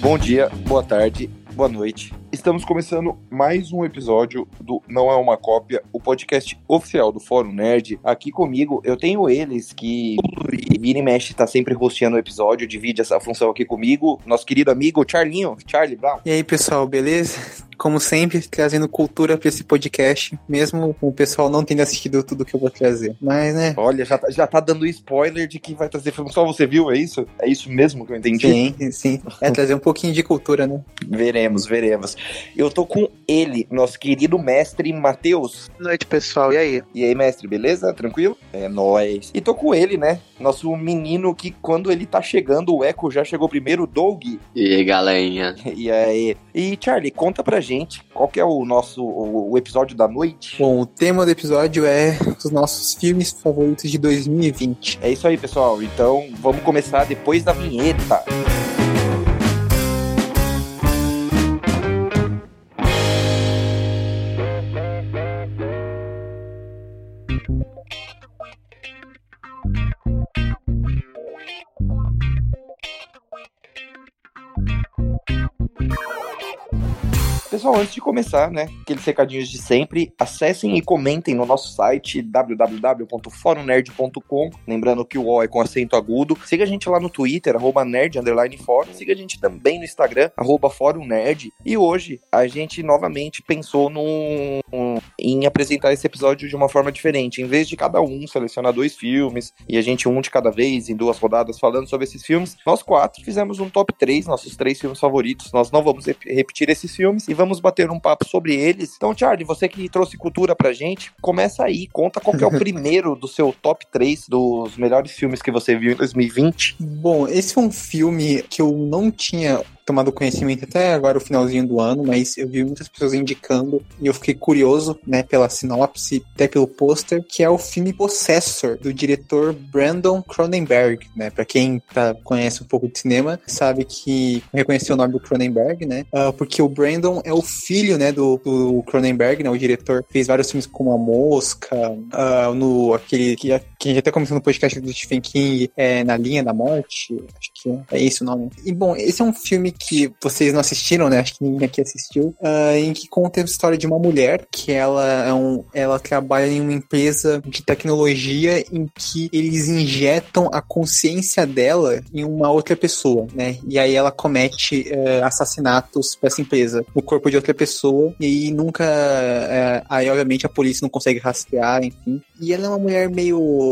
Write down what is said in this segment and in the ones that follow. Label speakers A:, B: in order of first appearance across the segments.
A: Bom dia, boa tarde, boa noite. Estamos começando mais um episódio do Não é uma Cópia, o podcast oficial do Fórum Nerd. Aqui comigo eu tenho eles que vira e mexe tá sempre rosteando o episódio, divide essa função aqui comigo. Nosso querido amigo Charlinho, Charlie Brown.
B: E aí, pessoal, beleza? Como sempre, trazendo cultura para esse podcast, mesmo o pessoal não tendo assistido tudo que eu vou trazer. Mas, né?
A: Olha, já, tá, já tá dando spoiler de que vai trazer filme. Só você viu, é isso? É isso mesmo que eu entendi?
B: Sim, sim. É trazer um pouquinho de cultura, né?
A: Veremos, veremos. Eu tô com ele, nosso querido mestre Matheus.
C: Boa noite, pessoal. E aí?
A: E aí, mestre, beleza? Tranquilo? É nóis. E tô com ele, né? Nosso menino que quando ele tá chegando, o Echo já chegou primeiro, Doug.
D: E aí, galerinha?
A: E aí? E Charlie, conta pra gente qual que é o nosso o, o episódio da noite.
B: Bom, o tema do episódio é os nossos filmes favoritos de 2020.
A: É isso aí, pessoal. Então, vamos começar depois da vinheta. Pessoal, antes de começar, né, aqueles recadinhos de sempre, acessem e comentem no nosso site www.forumnerd.com, lembrando que o O é com acento agudo. Siga a gente lá no Twitter, arroba nerd, underline. Siga a gente também no Instagram, arroba fórum nerd. E hoje, a gente novamente pensou num, em apresentar esse episódio de uma forma diferente. Em vez de cada um selecionar dois filmes, e a gente um de cada vez, em duas rodadas, falando sobre esses filmes, nós quatro fizemos um top 3, nossos três filmes favoritos. Nós não vamos repetir esses filmes e vamos bater um papo sobre eles. Então, Charlie, você que trouxe cultura pra gente, começa aí, conta qual que é o primeiro do seu top 3 dos melhores filmes que você viu em 2020.
B: Bom, esse foi um filme que eu não tinha tomado conhecimento até agora o finalzinho do ano, mas eu vi muitas pessoas indicando e eu fiquei curioso, né, pela sinopse, até pelo pôster, que é o filme Possessor, do diretor Brandon Cronenberg, né? Para quem tá, conhece um pouco de cinema, sabe que reconheceu o nome do Cronenberg, né? Uh, porque o Brandon é o filho, né, do, do Cronenberg, né? O diretor fez vários filmes como A Mosca, uh, no aquele que, que até começou no podcast do Stephen King, é Na Linha da Morte, acho que é esse o nome. E bom, esse é um filme que vocês não assistiram, né? Acho que ninguém aqui assistiu, uh, em que conta a história de uma mulher que ela é um, ela trabalha em uma empresa de tecnologia em que eles injetam a consciência dela em uma outra pessoa, né? E aí ela comete uh, assassinatos para essa empresa no corpo de outra pessoa e aí nunca, uh, aí obviamente a polícia não consegue rastrear, enfim. E ela é uma mulher meio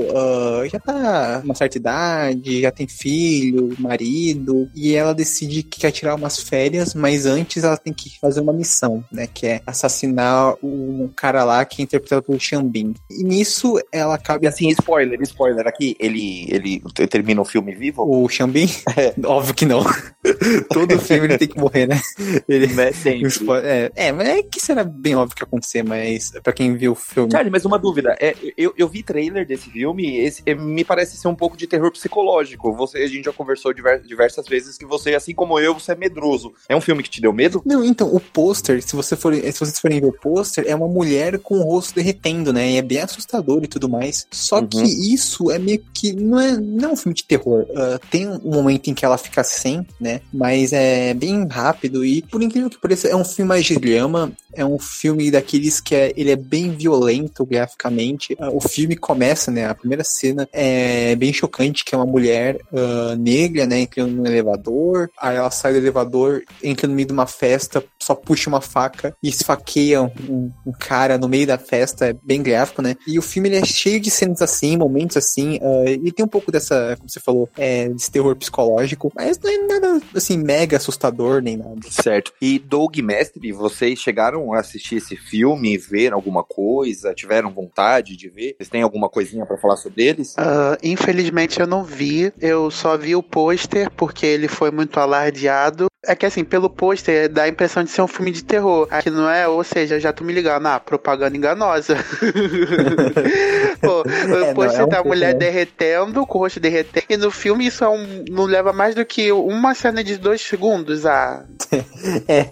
B: já tá uma certa idade, já tem filho, marido e ela decide que quer tirar umas férias, mas antes ela tem que fazer uma missão, né? Que é assassinar um cara lá que é interpretado pelo Xambin. E nisso ela acaba.
A: E assim, spoiler, spoiler aqui, ele, ele termina o filme vivo?
B: O Xambin? É. Óbvio que não. Todo filme ele tem que morrer, né? Ele
A: é sempre.
B: É, é, mas é que será bem óbvio que acontecer, mas pra quem viu o filme.
A: Charlie, mas uma dúvida. É, eu, eu vi trailer desse filme, esse, é, me parece ser um pouco de terror psicológico. Você, a gente já conversou diversas vezes que você, assim como eu, você é medroso. É um filme que te deu medo?
B: Não, então, o pôster, se, você for, se vocês forem ver o pôster, é uma mulher com o rosto derretendo, né? E é bem assustador e tudo mais. Só uhum. que isso é meio que. Não é, não é um filme de terror. Uh, tem um momento em que ela fica sem, né? Mas é bem rápido e, por incrível que pareça, é um filme mais de drama. É um filme daqueles que é, ele é bem violento graficamente. Uh, o filme começa, né? A primeira cena é bem chocante, que é uma mulher uh, negra, né? Entrando no elevador. Aí ela sai do elevador, entra no meio de uma festa, só puxa uma faca e esfaqueia um, um cara no meio da festa. É bem gráfico, né? E o filme ele é cheio de cenas assim, momentos assim. Uh, e tem um pouco dessa, como você falou, é, desse terror psicológico. Mas não é nada, assim, mega assustador nem nada.
A: Certo. E Doug Mestre, vocês chegaram a assistir esse filme, ver alguma coisa? Tiveram vontade de ver? Vocês têm alguma coisinha para falar sobre eles?
C: Uh, infelizmente eu não vi. Eu só vi o pôster porque ele foi muito alardeado. É que assim, pelo pôster dá a impressão de ser um filme de terror. Aqui não é, ou seja, já tô me ligando, ah, propaganda enganosa. Pô, o pôster é um da mulher né? derretendo, com o rosto derretendo. E no filme isso é um, não leva mais do que uma cena de dois segundos. Ah.
B: é,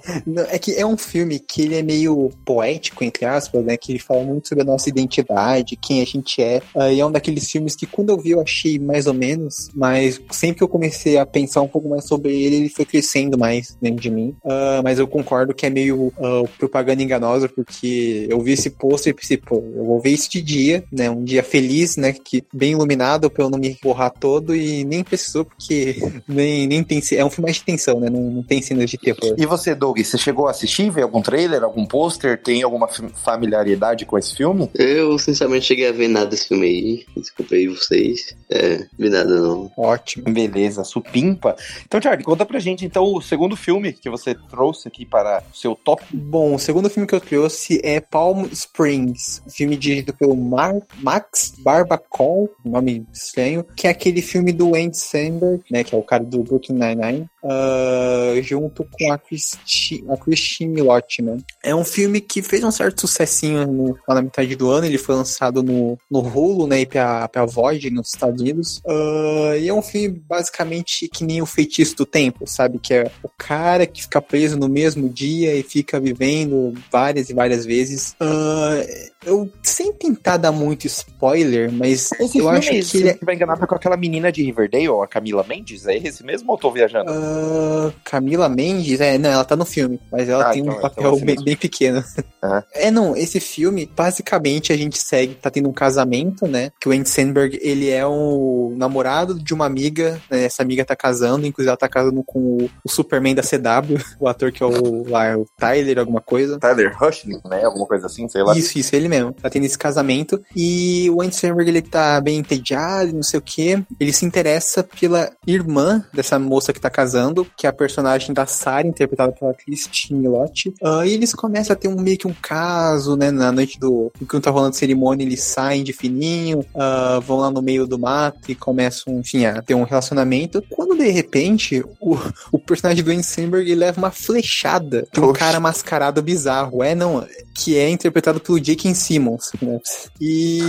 B: é que é um filme que ele é meio poético, entre aspas, né? Que ele fala muito sobre a nossa identidade, quem a gente é. Uh, e é um daqueles filmes que quando eu vi eu achei mais ou menos, mas sempre que eu comecei a pensar um pouco mais sobre ele, ele foi crescendo mais dentro de mim. Uh, mas eu concordo que é meio uh, propaganda enganosa, porque eu vi esse pôster e pensei, pô, eu vou ver de dia, né? Um dia feliz, né? Que bem iluminado pra eu não me borrar todo e nem precisou, porque nem, nem tem. É um filme mais de tensão, né? Não, não tem cenas de terror.
A: E você, Doug, você chegou a assistir, ver algum trailer, algum pôster? Tem alguma familiaridade com esse filme?
D: Eu, sinceramente, cheguei a ver nada desse filme aí. Desculpa aí vocês. É, vi nada não.
A: Ótimo. Beleza, supimpa. Então, Charlie, conta pra gente então o segundo filme que você trouxe aqui para o seu top.
B: Bom, o segundo filme que eu trouxe é Palm Springs, filme dirigido pelo Mar Max Barbacol, nome estranho, que é aquele filme do Andy Samberg, né, que é o cara do Brooklyn Nine-Nine, uh, junto com a, Christi, a Christine Milotti, né. É um filme que fez um certo sucessinho no, lá na metade do ano, ele foi lançado no, no Hulu, né, e pra, pra Void nos Estados Unidos, uh, e é um filme basicamente que nem o Feitiço do Tempo, sabe, que é o cara que fica preso no mesmo dia e fica vivendo várias e várias vezes. Uh, eu, sem tentar dar muito spoiler, mas esse eu acho é que ele é...
A: vai enganar com aquela menina de Riverdale, a Camila Mendes, é esse mesmo ou tô viajando?
B: Uh, Camila Mendes, é, não, ela tá no filme, mas ela ah, tem então, um papel então bem, bem, pequeno. Uhum. É, não, esse filme, basicamente a gente segue, tá tendo um casamento, né, que o Andy Sandberg, ele é o namorado de uma amiga, né, essa amiga tá casando, inclusive ela tá casando com o, o Superman da CW, o ator que é o, lá, o Tyler, alguma coisa.
A: Tyler Rushling, né, alguma coisa assim, sei lá.
B: Isso, isso, ele mesmo, tá tendo esse casamento, e o Andy Samberg, ele tá bem entediado, não sei o que. Ele se interessa pela irmã dessa moça que tá casando, que é a personagem da Sarah, interpretada pela Christine Lott. Uh, e eles começam a ter um meio que um caso, né? Na noite do. Enquanto tá rolando cerimônia, eles saem de fininho, uh, vão lá no meio do mato e começam, enfim, a ter um relacionamento. Quando de repente o, o personagem do Andy Samberg leva uma flechada de um cara mascarado bizarro. É, não, que é interpretado pelo Jake Simmons. Né? E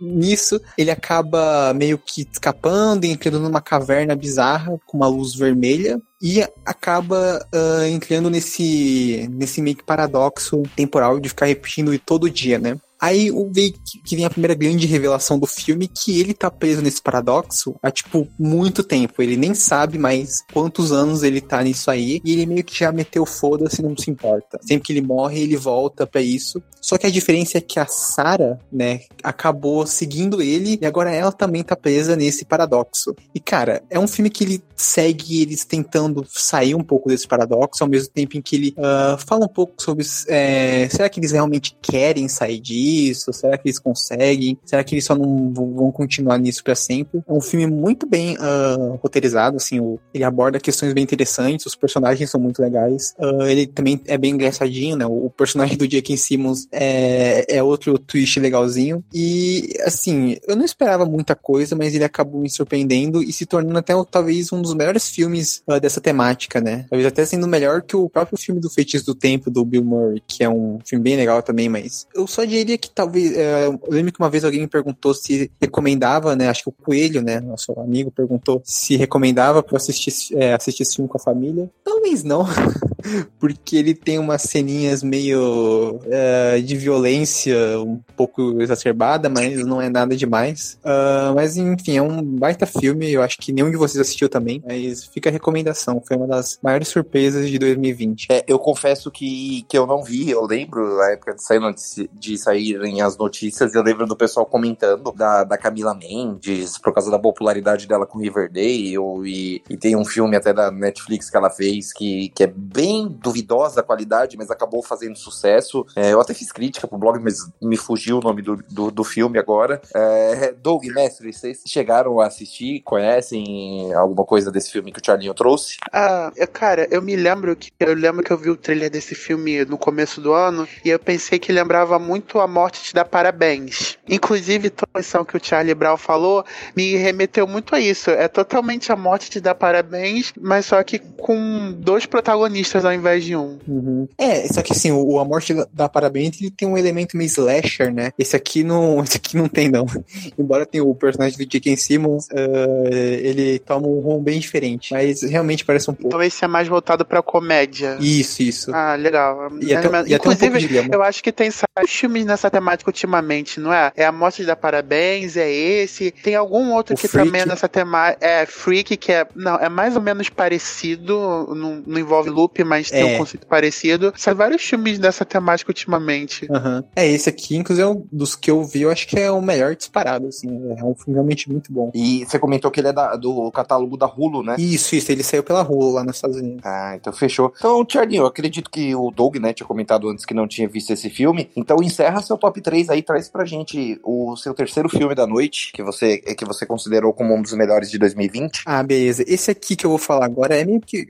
B: nisso ele acaba meio que escapando e entrando numa caverna bizarra com uma luz vermelha e acaba uh, entrando nesse, nesse meio que paradoxo temporal de ficar repetindo todo dia, né? Aí vem que vem a primeira grande revelação do filme, que ele tá preso nesse paradoxo há, tipo, muito tempo. Ele nem sabe mais quantos anos ele tá nisso aí, e ele meio que já meteu foda-se, não se importa. Sempre que ele morre, ele volta para isso. Só que a diferença é que a Sarah, né, acabou seguindo ele, e agora ela também tá presa nesse paradoxo. E, cara, é um filme que ele segue eles tentando sair um pouco desse paradoxo, ao mesmo tempo em que ele uh, fala um pouco sobre é, será que eles realmente querem sair disso? Isso? Será que eles conseguem? Será que eles só não vão continuar nisso para sempre? É um filme muito bem uh, roteirizado, assim, ele aborda questões bem interessantes, os personagens são muito legais. Uh, ele também é bem engraçadinho, né? O, o personagem do J.K. Simmons é, é outro twist legalzinho. E, assim, eu não esperava muita coisa, mas ele acabou me surpreendendo e se tornando até talvez um dos melhores filmes uh, dessa temática, né? Talvez até sendo melhor que o próprio filme do Feitiço do Tempo, do Bill Murray, que é um filme bem legal também, mas eu só diria que talvez. É, eu lembro que uma vez alguém me perguntou se recomendava, né? Acho que o Coelho, né? Nosso amigo, perguntou se recomendava para assistir, é, assistir esse filme com a família. Talvez não. porque ele tem umas ceninhas meio é, de violência um pouco exacerbada, mas não é nada demais. Uh, mas enfim, é um baita filme, eu acho que nenhum de vocês assistiu também, mas fica a recomendação, foi uma das maiores surpresas de 2020.
A: É, eu confesso que, que eu não vi, eu lembro na época de, sair de saírem as notícias, eu lembro do pessoal comentando da, da Camila Mendes, por causa da popularidade dela com Riverdale, e, e tem um filme até da Netflix que ela fez que, que é bem duvidosa a qualidade, mas acabou fazendo sucesso. É, eu até fiz crítica pro blog, mas me fugiu o nome do, do, do filme agora. É, Doug, mestre, vocês chegaram a assistir, conhecem alguma coisa desse filme que o Charlinho trouxe?
C: Ah, cara, eu me lembro que eu lembro que eu vi o trailer desse filme no começo do ano e eu pensei que lembrava muito A Morte Te Dá Parabéns. Inclusive, a lição que o Charlie Brown falou me remeteu muito a isso. É totalmente A Morte Te Dá Parabéns, mas só que com dois protagonistas ao invés de um.
B: Uhum. É, só que assim, o, A Morte da Parabéns ele tem um elemento meio slasher, né? Esse aqui não, esse aqui não tem, não. Embora tenha o personagem do J.K. Simmons, uh, ele toma um rumo bem diferente. Mas realmente parece um pouco.
C: Esse é mais voltado pra comédia.
B: Isso, isso.
C: Ah, legal.
B: E até,
C: é,
B: e até um
C: Inclusive, eu acho que tem filmes nessa temática ultimamente, não é? É a Morte da Parabéns, é esse. Tem algum outro
B: O
C: que
B: Freak.
C: também é nessa temática. É Freak, que é. Não, é mais ou menos parecido. Não, não envolve loop, mas tem
B: É.
C: um conceito parecido. São vários filmes dessa temática ultimamente.
B: Aham. É, esse aqui, inclusive, é um dos que eu vi, eu acho que é o melhor disparado, assim. É um filme realmente muito bom.
A: E você comentou que ele é da- do catálogo da Hulu, né?
B: Isso, isso, ele saiu pela rua lá nos Estados Unidos.
A: Ah, então fechou. Então, Charlie, eu acredito que o Doug, né, tinha comentado antes que não tinha visto esse filme. Então encerra seu top 3 aí, traz pra gente o seu terceiro filme da noite, que você, que você considerou como um dos melhores de 2020.
B: Ah, beleza. Esse aqui que eu vou falar agora é meio que.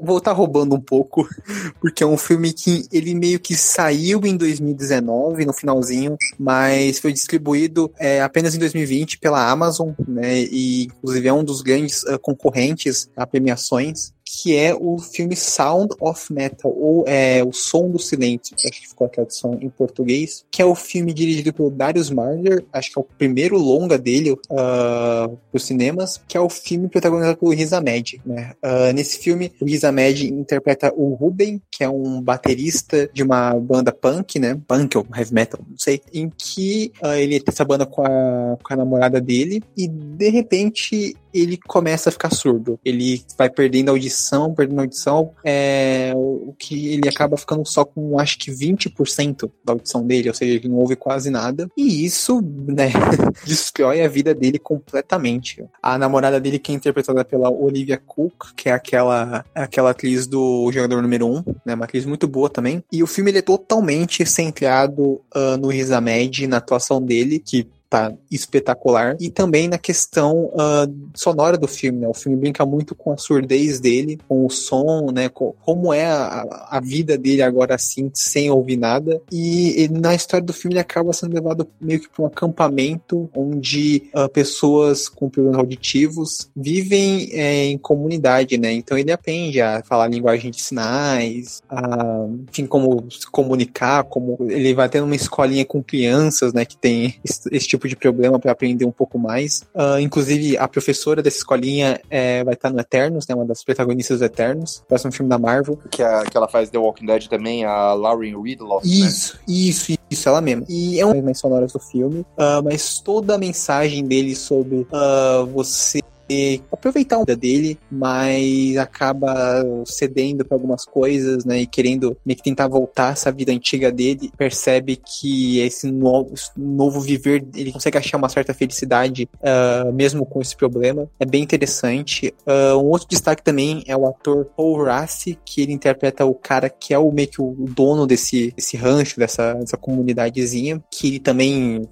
B: Vou estar roubando um pouco, porque é um filme que ele meio que saiu em 2019, no finalzinho, mas foi distribuído é, apenas em 2020 pela Amazon, né? E inclusive é um dos grandes ah, concorrentes a premiações. Que é o filme Sound of Metal, ou é, O Som do Silêncio, acho que ficou a tradução em português, que é o filme dirigido pelo Darius Marder, acho que é o primeiro longa dele uh, para os cinemas, que é o filme protagonizado pelo Riz Ahmed. Né? Ah, nesse filme, o Riz Ahmed interpreta o Ruben, que é um baterista de uma banda punk, né? Punk ou heavy metal, não sei, em que ah, ele tem essa banda com a, com a namorada dele e de repente ele começa a ficar surdo. Ele vai perdendo audição, perdendo audição, é, o que ele acaba ficando só com acho que 20% da audição dele, ou seja, ele não ouve quase nada. E isso, né, destrói a vida dele completamente. A namorada dele, que é interpretada pela Olivia Cook, que é aquela, aquela atriz do Jogador Número 1, né, uma atriz muito boa também. E o filme ele é totalmente centrado ah, no Riz Ahmed, na atuação dele, que tá espetacular. E também na questão ah, sonora do filme, né? O filme brinca muito com a surdez dele, com o som, né? Com, como é a, a vida dele agora assim, sem ouvir nada. E, na história do filme ele acaba sendo levado meio que para um acampamento onde ah, pessoas com problemas auditivos vivem eh, em comunidade, né? Então ele aprende a falar linguagem de sinais, a, enfim, como se comunicar, como ele vai tendo uma escolinha com crianças, né? Que tem esse tipo de problema para aprender um pouco mais. Ah, inclusive, a professora dessa escolinha eh, vai estar no Eternos, né? Uma das protagonistas do Eternos, próximo filme da Marvel.
A: Que, a, que ela faz The Walking Dead também, a Lauren Ridloff, né?
B: Isso, isso, isso, ela mesma. E é uma das mais sonoras do filme, ah, mas toda a mensagem dele sobre ah, você aproveitar a vida dele, mas acaba cedendo para algumas coisas, né, e querendo meio que tentar voltar essa vida antiga dele, percebe que esse novo, novo viver, ele consegue achar uma certa felicidade ah, mesmo com esse problema. É bem interessante. Ah, um outro destaque também é o ator Paul Rassi, que ele interpreta o cara que é o meio que o dono desse, desse rancho, dessa, dessa comunidadezinha, que ele também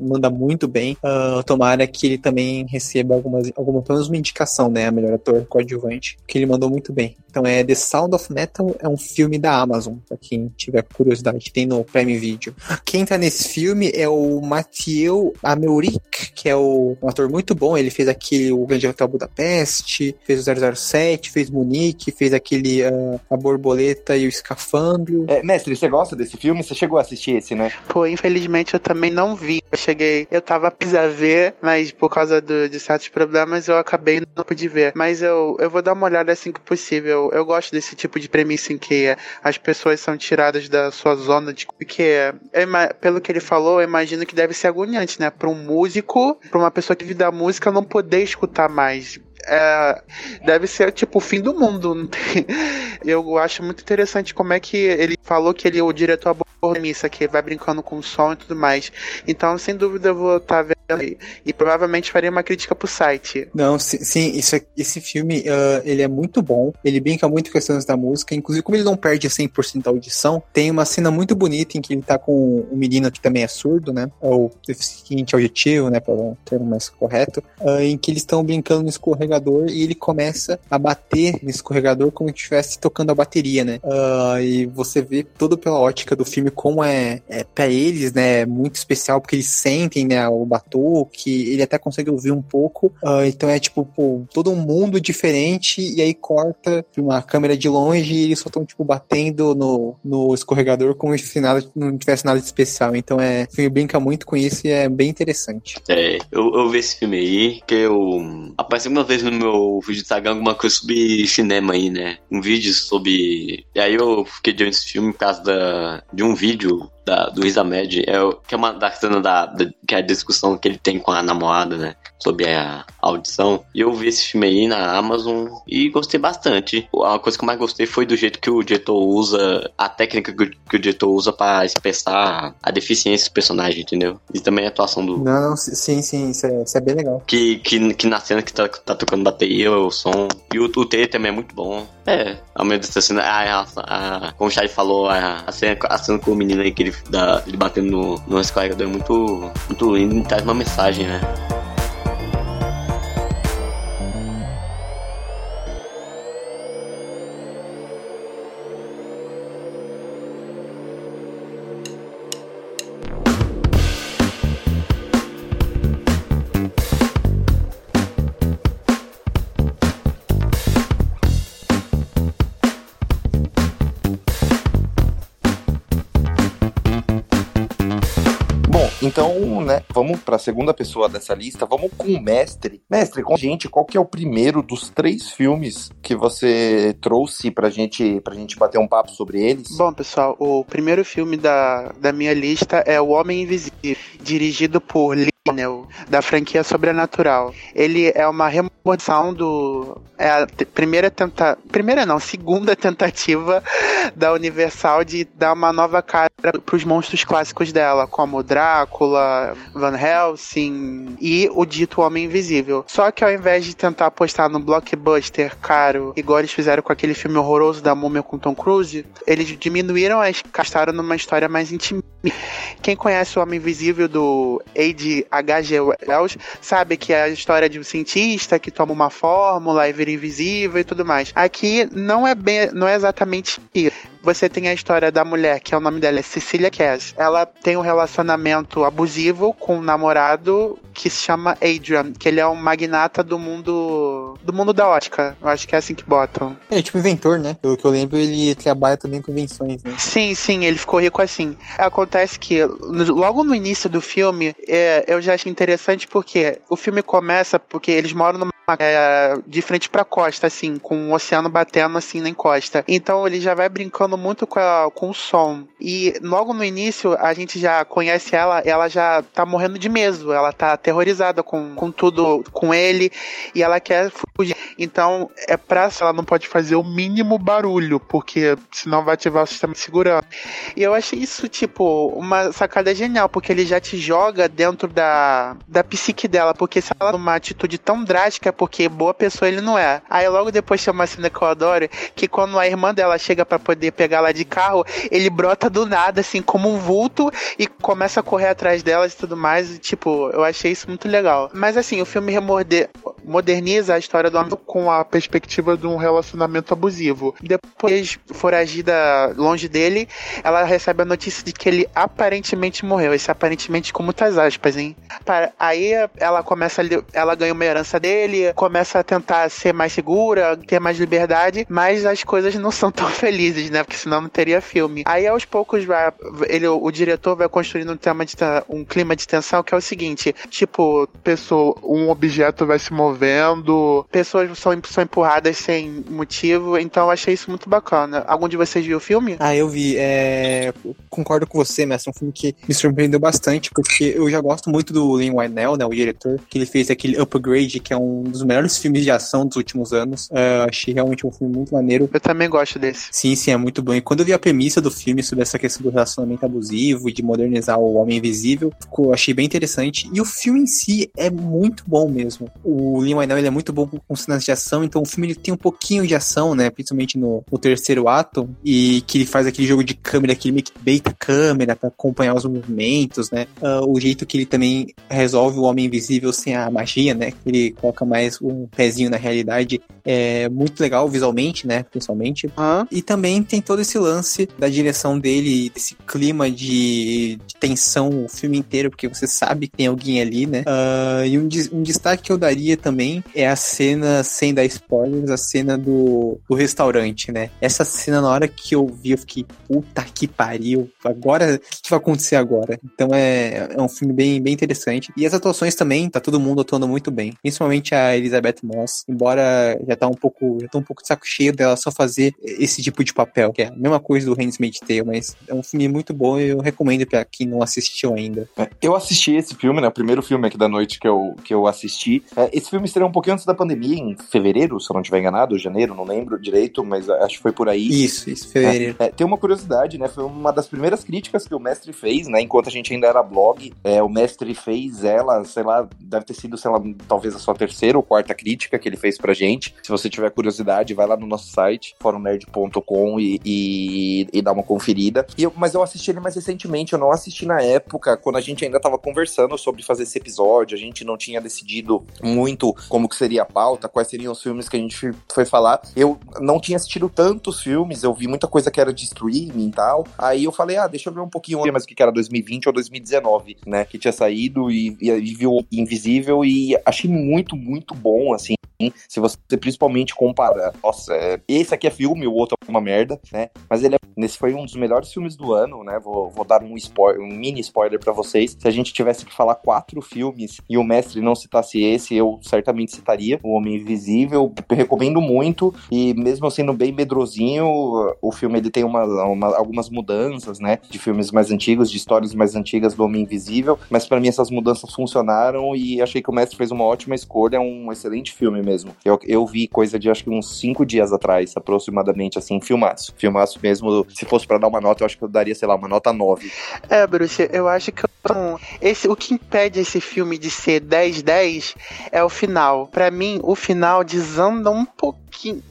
B: manda muito bem. Ah, tomara que ele também receba algumas, alguma, pelo menos uma indicação, né? A melhor ator coadjuvante, que ele mandou muito bem. Então é The Sound of Metal, é um filme da Amazon, pra quem tiver curiosidade, tem no Prime Video. Quem tá nesse filme é o Mathieu Ameuric, que é o, um ator muito bom, ele fez aquele O Grande Hotel Budapeste, fez o 007, fez Munique, fez aquele ah, A Borboleta e o Escafandro.
A: É, mestre, você gosta desse filme? Você chegou a assistir esse, né?
C: Pô, infelizmente eu também não vi. Eu cheguei, eu tava a ver, mas por causa do- de certos problemas eu acabei não pude ver. Mas eu, eu vou dar uma olhada assim que possível. Eu gosto desse tipo de premissa em que as pessoas são tiradas da sua zona de. Porque, eu pelo que ele falou, eu imagino que deve ser agoniante, né? Pra um músico, pra uma pessoa que vive da música, não poder escutar mais. É, deve ser tipo o fim do mundo. Eu acho muito interessante como é que ele falou que ele, o diretor abordou a premissa, que vai brincando com o som e tudo mais. Então, sem dúvida, eu vou estar vendo aí. E provavelmente faria uma crítica pro site.
B: Não, sim, sim, isso, é- esse filme, ah, ele é muito bom, ele brinca muito com questões da música, inclusive como ele não perde 100% da audição, tem uma cena muito bonita em que ele tá com um menino que também é surdo, né, ou deficiente auditivo, né, para um termo mais correto, ah, em que eles estão brincando no escorregador e ele começa a bater no escorregador como se estivesse tocando a bateria, né, Ah, e você vê todo pela ótica do filme como é, é para eles, né, muito especial, porque eles sentem, né, o batom que ele até consegue ouvir um pouco. Uh, então é tipo, pô, todo um mundo diferente, e aí corta uma câmera de longe e eles só estão, tipo, batendo no, no escorregador como se nada, não tivesse nada de especial. Então é, o filme brinca muito com isso e é bem interessante.
D: É, eu, eu vi esse filme aí, que eu. Apareceu uma vez no meu vídeo do Instagram alguma coisa sobre cinema aí, né? Um vídeo sobre. E aí eu fiquei de nesse filme por causa da, de um vídeo da, do Riz Ahmed, é, que é uma da cena da, da, que é a discussão que ele tem com a namorada, né? Sobre a audição. E eu vi esse filme aí na Amazon e gostei bastante. A coisa que eu mais gostei foi do jeito que o diretor usa, a técnica que o, que o diretor usa para expressar a deficiência do personagem, entendeu? E também a atuação do.
B: Não, não, sim, sim, isso é, isso é bem legal.
D: Que, que, que na cena que tá, tá tocando bateria, o som. E o, o T também é muito bom. É, ao menos essa cena. A, a, a, como o Charlie falou, a, a, cena, a cena com o menino aí que ele da, ele batendo no, no é muito, muito lindo e traz uma mensagem, né?
A: Então, né, vamos para a segunda pessoa dessa lista, vamos com o mestre. Mestre, com a gente, qual que é o primeiro dos três filmes que você trouxe pra gente, pra gente bater um papo sobre eles?
C: Bom, pessoal, o primeiro filme da, da minha lista é O Homem Invisível, dirigido por Lionel, da franquia Sobrenatural. Ele é uma remoção do. É a primeira tenta... Primeira não, segunda tentativa da Universal de dar uma nova cara para os monstros clássicos dela, como Drácula, Van Helsing e o dito Homem Invisível. Só que ao invés de tentar apostar no blockbuster caro, igual eles fizeram com aquele filme horroroso da Múmia com Tom Cruise, eles diminuíram a gastaram numa história mais íntima. Quem conhece o Homem Invisível do. H.G. Wells sabe que é a história de um cientista que toma uma fórmula e vira invisível e tudo mais. Aqui não é bem, não é exatamente isso você tem a história da mulher, que é o nome dela é Cecilia Cass. Ela tem um relacionamento abusivo com um namorado que se chama Adrian, que ele é um magnata do mundo do mundo da ótica. Eu acho que é assim que botam.
B: É tipo inventor, né? Pelo que eu lembro, ele trabalha também com invenções, né?
C: Sim, sim, ele ficou rico assim. Acontece que logo no início do filme, é, eu já achei interessante porque o filme começa porque eles moram numa é, de frente pra costa, assim, com o oceano batendo assim na encosta. Então ele já vai brincando muito com, a, com o som. E logo no início a gente já conhece ela, ela já tá morrendo de medo, ela tá aterrorizada com, com tudo, com ele, e ela quer fugir. Então é pra ela não pode fazer o mínimo barulho, porque senão vai ativar o sistema de segurança. E eu achei isso, tipo, uma sacada genial, porque ele já te joga dentro da, da psique dela, porque se ela uma atitude tão drástica porque boa pessoa ele não é. Aí logo depois tem uma cena que eu adoro, que quando a irmã dela chega para poder pegar lá de carro, ele brota do nada, assim, como um vulto e começa a correr atrás delas e tudo mais. E, tipo, eu achei isso muito legal. Mas assim, o filme remorde moderniza a história do homem com a perspectiva de um relacionamento abusivo. Depois, foragida longe dele, ela recebe a notícia de que ele aparentemente morreu. Esse aparentemente com muitas aspas, hein? Aí ela começa, ela ganha uma herança dele, começa a tentar ser mais segura, ter mais liberdade, mas as coisas não são tão felizes, né? Porque senão não teria filme. Aí aos poucos vai, ele, o diretor vai construindo um tema de um clima de tensão que é o seguinte, tipo, pessoa, um objeto vai se movendo, pessoas são, são empurradas sem motivo, então eu achei isso muito bacana. Algum de vocês viu o filme?
B: Ah, eu vi. É... Concordo com você, mas é um filme que me surpreendeu bastante, porque eu já gosto muito do Lin Wynell, né, o diretor, que ele fez aquele Upgrade, que é um dos melhores filmes de ação dos últimos anos. Uh, achei realmente um filme muito maneiro.
C: Eu também gosto desse.
B: Sim, sim, é muito bom. E quando eu vi a premissa do filme sobre essa questão do relacionamento abusivo e de modernizar o Homem Invisível, ficou, achei bem interessante. E o filme em si é muito bom mesmo. O Lin Manuel ele é muito bom com cenas de ação, então o filme ele tem um pouquinho de ação, né? Principalmente no, no terceiro ato, e que ele faz aquele jogo de câmera, que ele meio que beita a câmera para acompanhar os movimentos, né? Uh, o jeito que ele também resolve o Homem Invisível sem a magia, né? Ele coloca mais um pezinho na realidade. É muito legal visualmente, né? Principalmente.
C: Hã?
B: E também tem todo esse lance da direção dele, desse clima de, de tensão o filme inteiro, porque você sabe que tem alguém ali, né? Ah, e um, um destaque que eu daria também é a cena, sem dar spoilers, a cena do, do restaurante, né? Essa cena, na hora que eu vi, eu fiquei, puta que pariu, agora, o que, que vai acontecer agora? Então é, é um filme bem, bem interessante. E as atuações também, tá todo mundo atuando muito bem. Principalmente a Elizabeth Moss, embora já tá um pouco, já tá um pouco de saco cheio dela só fazer esse tipo de papel, que é a mesma coisa do Handmaid's Tale, mas é um filme muito bom e eu recomendo pra quem não assistiu ainda.
A: É, Eu assisti esse filme, né? O primeiro filme aqui da noite que eu, que eu assisti. É, Esse filme estreou um pouquinho antes da pandemia, em fevereiro, se eu não estiver enganado, janeiro, não lembro direito, mas acho que foi por aí.
B: Isso, isso, fevereiro.
A: É, tem uma curiosidade, né? Foi uma das primeiras críticas que o mestre fez, né? Enquanto a gente ainda era blog. É, o mestre fez ela, sei lá, deve ter sido, sei lá, talvez a sua terceira ou quarta crítica que ele fez pra gente. Se você tiver curiosidade, vai lá no nosso site, forumnerd.com e, e, e dá uma conferida. Eu- mas eu assisti ele mais recentemente, eu não assisti na época, quando a gente ainda tava conversando sobre fazer esse episódio, a gente não tinha decidido muito como que seria a pauta, quais seriam os filmes que a gente foi falar. Eu não tinha assistido tantos filmes, eu vi muita coisa que era de streaming e tal. Aí eu falei, ah, deixa eu ver um pouquinho mais o que era 2020 ou 2019, né? Que tinha saído e, e, e viu Invisível e achei muito, muito bom, assim. Se você principalmente comparar, nossa, é, esse aqui é filme, o outro é uma merda, né? Mas ele é, nesse foi um dos melhores filmes do ano, né? Vou, vou dar um spoiler, um mini spoiler pra vocês. Se a gente tivesse que falar quatro filmes e o mestre não citasse esse, eu certamente citaria O Homem Invisível. Recomendo muito e mesmo sendo bem medrosinho, o filme ele tem uma, uma- algumas mudanças, né? De filmes mais antigos, de histórias mais antigas do Homem Invisível, mas pra mim essas mudanças funcionaram e achei que o mestre fez uma ótima escolha, é um excelente filme mesmo. Eu, eu vi coisa de acho que uns cinco dias atrás, aproximadamente, assim, filmaço. Filmaço mesmo, se fosse pra dar uma nota, eu acho que eu daria, sei lá, uma nota 9.
C: É, Bruce, eu acho que esse, o que impede esse filme de ser 10-10 é o final. Pra mim, o final desanda um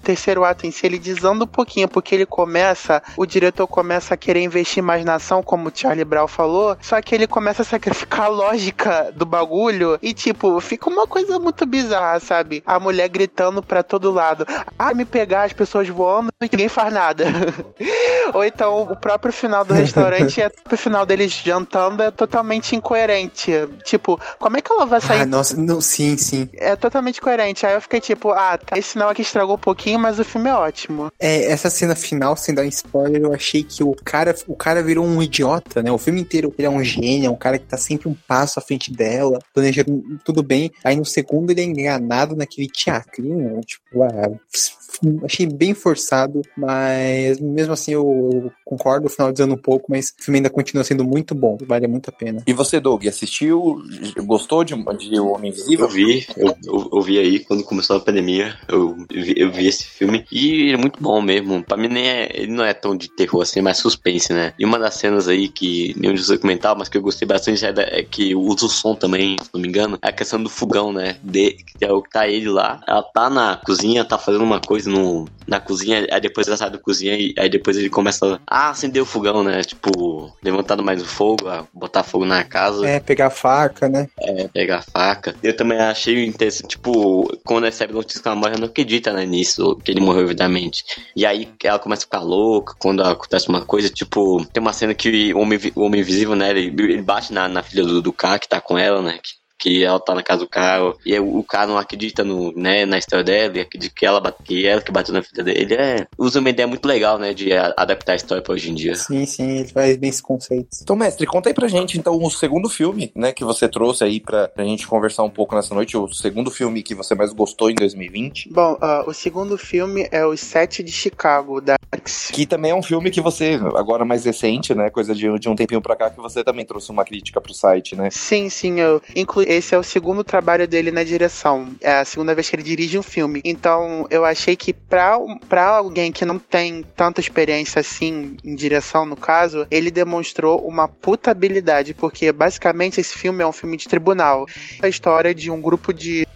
C: Terceiro ato em si, ele desanda um pouquinho, porque ele começa, o diretor começa a querer investir mais na ação, como o Charlie Brown falou, só que ele começa a sacrificar a lógica do bagulho e, tipo, fica uma coisa muito bizarra, sabe? A mulher gritando pra todo lado: ah, me pegar, as pessoas voando e ninguém faz nada. Ou então o próprio final do restaurante é o final deles jantando é totalmente incoerente. Tipo, como é que ela vai sair?
B: Ah, nossa, não, sim, sim.
C: É totalmente coerente. Aí eu fiquei tipo, ah, tá, esse final aqui estragou um pouquinho, mas o filme é ótimo.
B: É, essa cena final, sem dar spoiler, eu achei que o cara, o cara virou um idiota, né? O filme inteiro ele é um gênio, é um cara que tá sempre um passo à frente dela, planejando tudo bem. Aí no segundo ele é enganado naquele teatrinho, tipo, ah, achei bem forçado, mas mesmo assim eu, eu concordo, o final dizendo um pouco, mas o filme ainda continua sendo muito bom, vale muito a pena.
A: E você, Doug, assistiu? Gostou de, de O Homem Invisível?
D: Eu vi, eu, eu, eu vi aí quando começou a pandemia, eu vi, eu vi esse filme e ele é muito bom mesmo. Pra mim nem é, ele não é tão de terror assim, é mais suspense, né? E uma das cenas aí que nenhum de vocês comentar, mas que eu gostei bastante é, da- é que usa o som também, se não me engano, é a questão do fogão, né? De, que é o que tá ele lá, ela tá na cozinha, tá fazendo uma coisa no, na cozinha, aí depois ela sai da cozinha e aí depois ele começa a acender o fogão, né? Tipo, levantando mais o fogo, botar fogo na casa.
B: É, pegar a faca, né?
D: É, pegar a faca. Eu também achei interessante, tipo, quando recebe notícia que ela morre, ela não acredita, né, nisso, que ele morreu evidentemente. E aí ela começa a ficar louca quando acontece uma coisa, tipo, tem uma cena que o Homem, o homem Invisível, né, ele, ele bate na, na filha do, do cara que tá com ela, né, que, que ela tá na casa do cara, e aí o cara não acredita no, né, na história dela, e acredita que ela, que ela que bateu na filha dele. É, usa uma ideia muito legal, né, de adaptar a história pra hoje em dia.
B: Sim, sim, ele faz bem esse conceito.
A: Então, mestre, conta aí pra gente, então, o segundo filme, né, que você trouxe aí pra, pra gente conversar um pouco nessa noite, o segundo filme que você mais gostou em 2020.
C: Bom, ah, o segundo filme é Os Sete de Chicago, da.
A: Que também é um filme que você, agora mais recente, né, coisa de, de um tempinho pra cá, que você também trouxe uma crítica pro site, né?
C: Sim, sim, eu inclu esse é o segundo trabalho dele na direção. É a segunda vez que ele dirige um filme. Então, eu achei que pra, alguém que não tem tanta experiência assim em direção, no caso, ele demonstrou uma puta habilidade, porque basicamente esse filme é um filme de tribunal. A história de um grupo de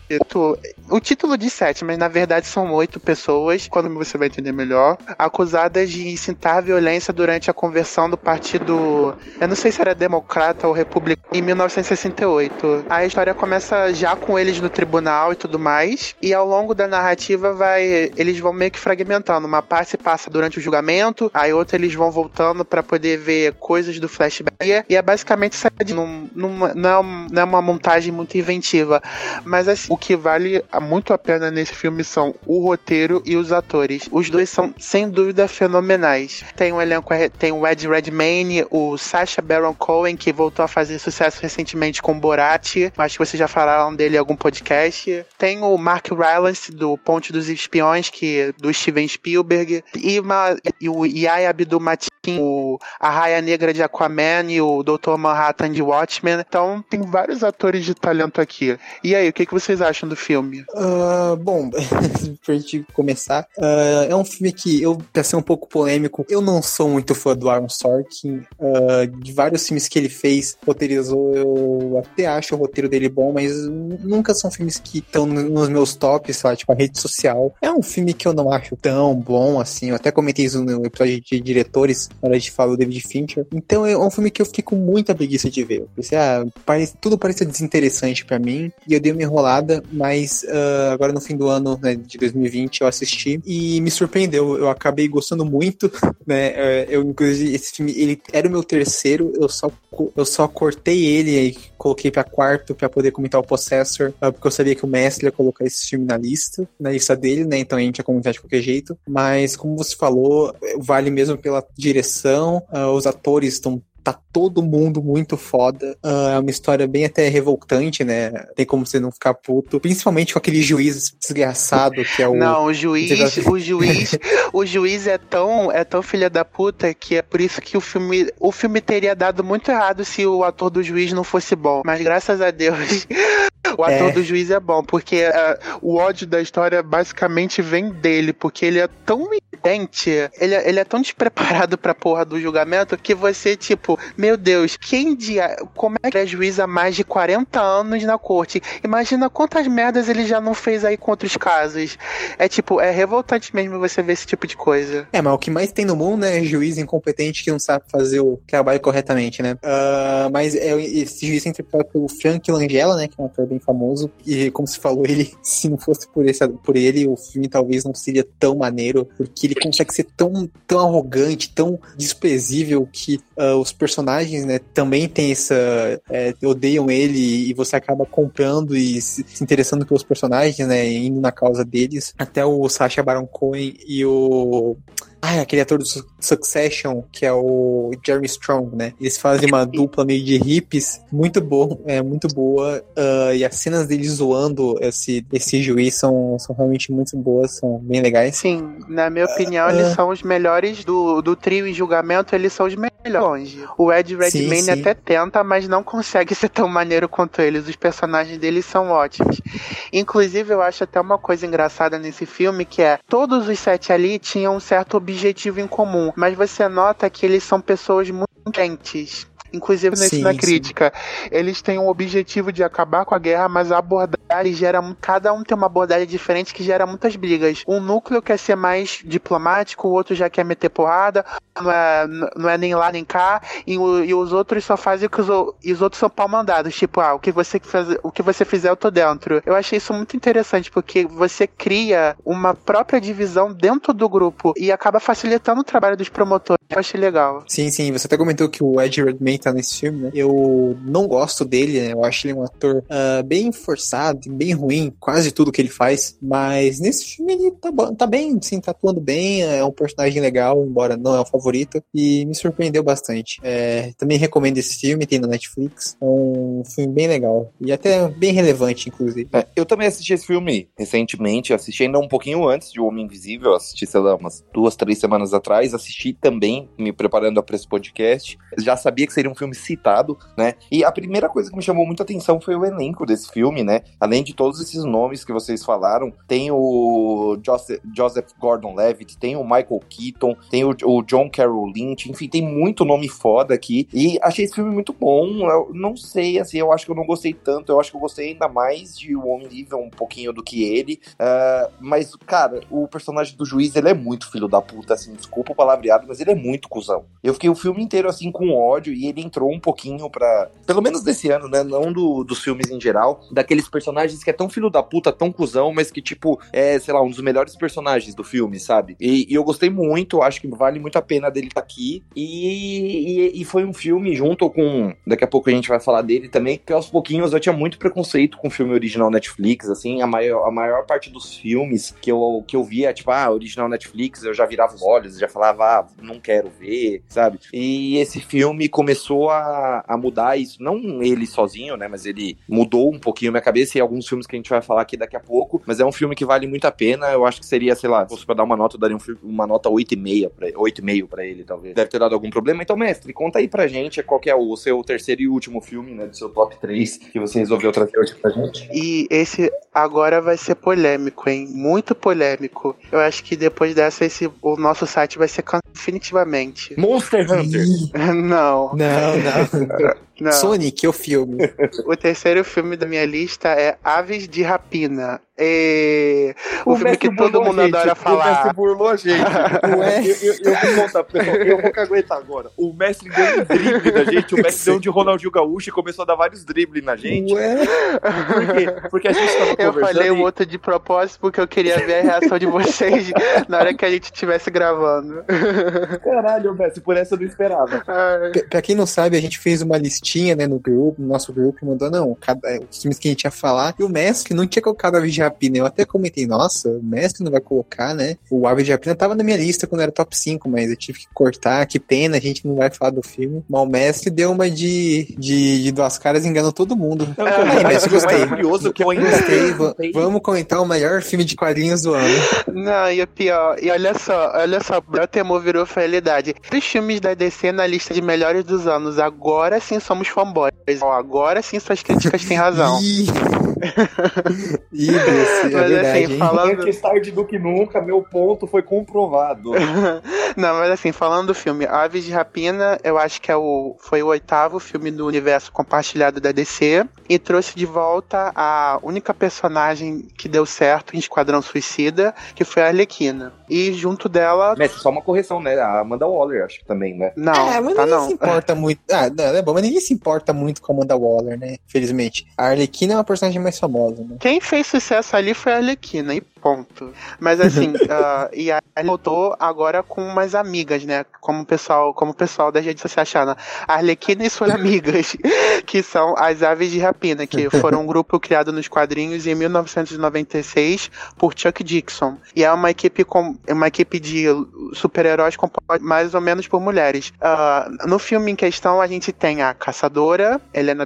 C: O título de sete, mas na verdade são oito pessoas, quando você vai entender melhor, acusadas de incitar violência durante a conversão do partido. Eu não sei se era democrata ou republicano, em 1968. A história começa já com eles no tribunal e tudo mais, e ao longo da narrativa vai. Eles vão meio que fragmentando. Uma parte se passa durante o julgamento, aí outra eles vão voltando para poder ver coisas do flashback, e é basicamente num, numa, não, é, não é uma montagem muito inventiva, mas assim, o que vale muito a pena nesse filme são o roteiro e os atores. Os dois são, sem dúvida, fenomenais. Tem um elenco, tem o Ed Redmayne, o Sacha Baron Cohen, que voltou a fazer sucesso recentemente com Borat. Acho que vocês já falaram dele em algum podcast. Tem o Mark Rylance, do Ponte dos Espiões, que do Steven Spielberg. E, uma, e o Yaya Abdul-Mateen, o a Raia Negra de Aquaman e o Dr. Manhattan de Watchmen. Então tem vários atores de talento aqui. E aí, o que, que vocês acham do filme?
B: Uh, bom, pra gente começar, uh, é um filme que eu, pra ser um pouco polêmico, eu não sou muito fã do Aaron Sorkin. Uh, de vários filmes que ele fez, roteirizou, eu até acho o roteiro dele bom, mas nunca são filmes que estão nos meus tops, lá, tipo a rede social. É um filme que eu não acho tão bom assim. Eu até comentei isso no episódio de diretores, na hora a gente fala do David Fincher. Então é um filme que eu fiquei com muita preguiça de ver. Eu pensei, ah, parece, tudo parece desinteressante para mim. E eu dei uma enrolada, mas uh, agora no fim do ano né, de 2020 eu assisti e me surpreendeu. Eu acabei gostando muito, né? É, eu, inclusive, esse filme, ele era o meu terceiro, eu só, eu só cortei ele e coloquei para quarto para poder comentar o Possessor, uh, porque eu sabia que o mestre ia colocar esse filme na lista, na lista dele, né? Então a gente ia comentar de qualquer jeito. Mas, como você falou, vale mesmo pela direção, uh, os atores estão tá todo mundo muito foda. Uh, é uma história bem até revoltante, né? Tem como você não ficar puto. Principalmente com aquele juiz desgraçado que é o.
C: Não, o juiz, o juiz, o juiz é tão, é tão filha da puta que é por isso que o filme, o filme teria dado muito errado se o ator do juiz não fosse bom. Mas graças a Deus. O ator é. do juiz é bom, porque uh, o ódio da história basicamente vem dele, porque ele é tão evidente, ele, é, ele é tão despreparado pra porra do julgamento que você, tipo, meu Deus, quem dia. Como é que é juiz há mais de 40 anos na corte? Imagina quantas merdas ele já não fez aí com outros casos. É tipo, é revoltante mesmo você ver esse tipo de coisa.
B: É, mas o que mais tem no mundo é juiz incompetente que não sabe fazer o trabalho corretamente, né? Uh, mas é, esse juiz é interpretado pelo Frank Langella, né? Que é um ator bem famoso. E como se falou, ele, se não fosse por, esse, por ele, o filme talvez não seria tão maneiro, porque ele consegue ser tão, tão arrogante, tão desprezível que uh, os personagens, né, também tem essa. É, odeiam ele e você acaba comprando e se, interessando pelos personagens, né, indo na causa deles. Até o Sacha Baron Cohen e o. Ah, aquele ator do Succession, que é o Jeremy Strong, né? Eles fazem uma dupla meio de hippies muito boa, é muito boa. Uh, e as cenas deles zoando esse, esse juiz são, são realmente muito boas, são bem legais.
C: Sim, na minha opinião, uh, eles são os melhores do, do trio em julgamento, eles são os melhores. O Ed Redmayne sim, sim. até tenta, mas não consegue ser tão maneiro quanto eles. Os personagens deles são ótimos. Inclusive, eu acho até uma coisa engraçada nesse filme que é todos os sete ali tinham um certo objetivo em comum, mas você nota que eles são pessoas muito quentes inclusive sim, na crítica. Sim. Eles têm um objetivo de acabar com a guerra, mas a abordagem gera. Cada um tem uma abordagem diferente que gera muitas brigas. Um núcleo quer ser mais diplomático, o outro já quer meter porrada, não é, não é nem lá nem cá, e, e os outros só fazem o que os, e os outros são pau mandados. Tipo, ah, o que, você faz, o que você fizer eu tô dentro. Eu achei isso muito interessante, porque você cria uma própria divisão dentro do grupo e acaba facilitando o trabalho dos promotores. Eu achei legal.
B: Sim, sim. Você até comentou que o Ed Redmayne tá nesse filme, né? Eu não gosto dele, né? Eu acho ele um ator uh, bem forçado, bem ruim, quase tudo que ele faz. Mas nesse filme ele tá, tá bem, sim, tá atuando bem, é um personagem legal, embora não é o favorito. E me surpreendeu bastante. É, também recomendo esse filme, tem na Netflix. É um filme bem legal. E até bem relevante, inclusive.
A: É, eu também assisti esse filme recentemente, assisti ainda um pouquinho antes de O Homem Invisível, assisti, sei lá, umas duas, três semanas atrás. Assisti também também, me preparando para esse podcast. Já sabia que seria um filme citado, né? E a primeira coisa que me chamou muita atenção foi o elenco desse filme, né? Além de todos esses nomes que vocês falaram, tem o Joseph, Gordon-Levitt, tem o Michael Keaton, tem o, o, John Carroll Lynch, enfim, tem muito nome foda aqui. E achei esse filme muito bom. Eu não sei, assim, eu acho que eu não gostei tanto. Eu acho que eu gostei ainda mais de O Homem Livre um pouquinho do que ele. Uh, mas, cara, o personagem do juiz, ele é muito filho da puta, assim, desculpa o palavreado, mas ele é muito cuzão. Eu fiquei o filme inteiro, assim, com ódio e ele entrou um pouquinho pra. Pelo menos desse ano, né? Não do, dos filmes em geral, daqueles personagens que é tão filho da puta, tão cuzão, mas que, tipo, é, sei lá, um dos melhores personagens do filme, sabe? E, e eu gostei muito, acho que vale muito a pena dele estar tá aqui. E, e, e, foi um filme junto com. Daqui a pouco a gente vai falar dele também, que aos pouquinhos eu tinha muito preconceito com o filme original Netflix, assim, a maior, a maior parte dos filmes que eu, que eu via, tipo, ah, original Netflix, eu já virava os olhos, já falava, ah, não quero ver, sabe? E esse filme começou a, a mudar isso, não ele sozinho, né, mas ele mudou um pouquinho minha cabeça e alguns filmes que a gente vai falar aqui daqui a pouco, mas é um filme que vale muito a pena, eu acho que seria, sei lá, se fosse pra dar uma nota, eu daria um, uma nota 8,5 pra, 8,5 pra ele, talvez. Deve ter dado algum problema. Então, mestre, conta aí pra gente qual que é o seu terceiro e último filme, né, do seu top 3 que você resolveu trazer hoje pra gente.
C: E esse agora vai ser polêmico, hein? Muito polêmico. Eu acho que depois dessa, esse, o nosso site vai ser definitivamente.
A: Monster Hunter!
C: não.
B: Não, não. Não. Sonic, o filme.
C: O terceiro filme da minha lista é Aves de Rapina. E... O, o filme que todo mundo gente, adora falar.
A: O mestre burlou a gente. Eu, eu, eu vou contar, pessoal. Eu vou caguetar agora. O mestre deu um drible na gente. O mestre deu um de Ronaldinho Gaúcho e começou a dar vários dribles na gente.
B: Ué?
A: Por quê? Porque a gente tava
C: eu conversando. Eu falei um outro de propósito porque eu queria ver a reação de vocês na hora que a gente estivesse gravando.
A: Caralho, mestre, por essa eu não esperava.
B: Pra quem não sabe, a gente fez uma listinha, né, no grupo, no nosso grupo, mandou, não, cada, os filmes que a gente ia falar. E o mestre não tinha colocado a Rapina. Eu até comentei, nossa, o mestre não vai colocar, né? O Ave de Rapina tava na minha lista quando era top 5, mas eu tive que cortar. Que pena, a gente não vai falar do filme. Mas o mestre deu uma de, de, de duas caras e enganou todo mundo.
A: Não, é, aí, mestre, gostei. curioso que eu ainda
B: gostei. Vamos comentar o melhor filme de quadrinhos do ano.
C: Não, e o pior, e olha só, olha só, o temor virou realidade. Os filmes da DC na lista de melhores dos anos, agora sim somos fanboys. Agora sim suas críticas têm razão.
B: Ih, é mas verdade, assim,
A: falando... Antes tarde do que nunca, meu ponto foi comprovado.
C: Não, mas assim, falando do filme Aves de Rapina, eu acho que é o, foi o oitavo filme do universo compartilhado da DC e trouxe de volta a única personagem que deu certo em Esquadrão Suicida, que foi a Arlequina. E junto dela...
A: Mas só uma correção, né? A Amanda Waller, acho que também, né?
C: Não,
B: é, mas
C: tá
B: ninguém
C: não.
B: se importa muito... Ah, não, é bom, mas ninguém se importa muito com a Amanda Waller, né? Felizmente. A Arlequina é uma personagem mais famosa, né?
C: Quem fez sucesso ali foi a Arlequina, e ponto. Mas assim, uh, e aí voltou agora com umas amigas, né? Como o pessoal, como o pessoal das redes sociais achando. A Arlequina e suas amigas, que são as Aves de Rapina, que foram um grupo criado nos quadrinhos em 1996 por Chuck Dixon. E é uma equipe com uma equipe de super-heróis composta mais ou menos por mulheres. Uh, no filme em questão, a gente tem a Caçadora, Helena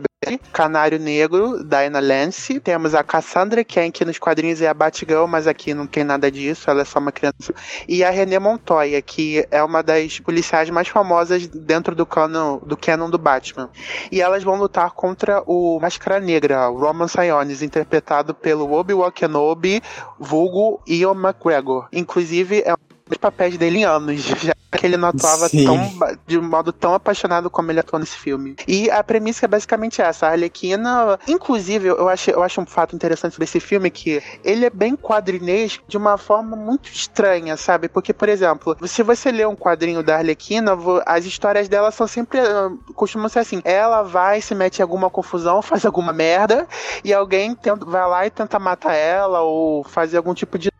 C: Canário Negro, Diana Lance. Temos a Cassandra que nos quadrinhos é a Batgirl, mas aqui não tem nada disso, ela é só uma criança. E a René Montoya, que é uma das policiais mais famosas dentro do canon do, canon do Batman. E elas vão lutar contra o Máscara Negra, o Roman Sionis, interpretado pelo Obi-Wan Kenobi, vulgo Ian McGregor. Inclusive, é dos papéis dele em anos. Já que ele não atuava tão, de um modo tão apaixonado como ele atuou nesse filme. E a premissa é basicamente essa. A Arlequina, inclusive, eu acho, eu acho um fato interessante sobre esse filme que ele é bem quadrinesco de uma forma muito estranha, sabe? Porque, por exemplo, se você lê um quadrinho da Arlequina, as histórias dela são sempre. Ah, costumam ser assim: ela vai, se mete em alguma confusão, faz alguma merda, e alguém tenta, vai lá e tenta matar ela ou fazer algum tipo de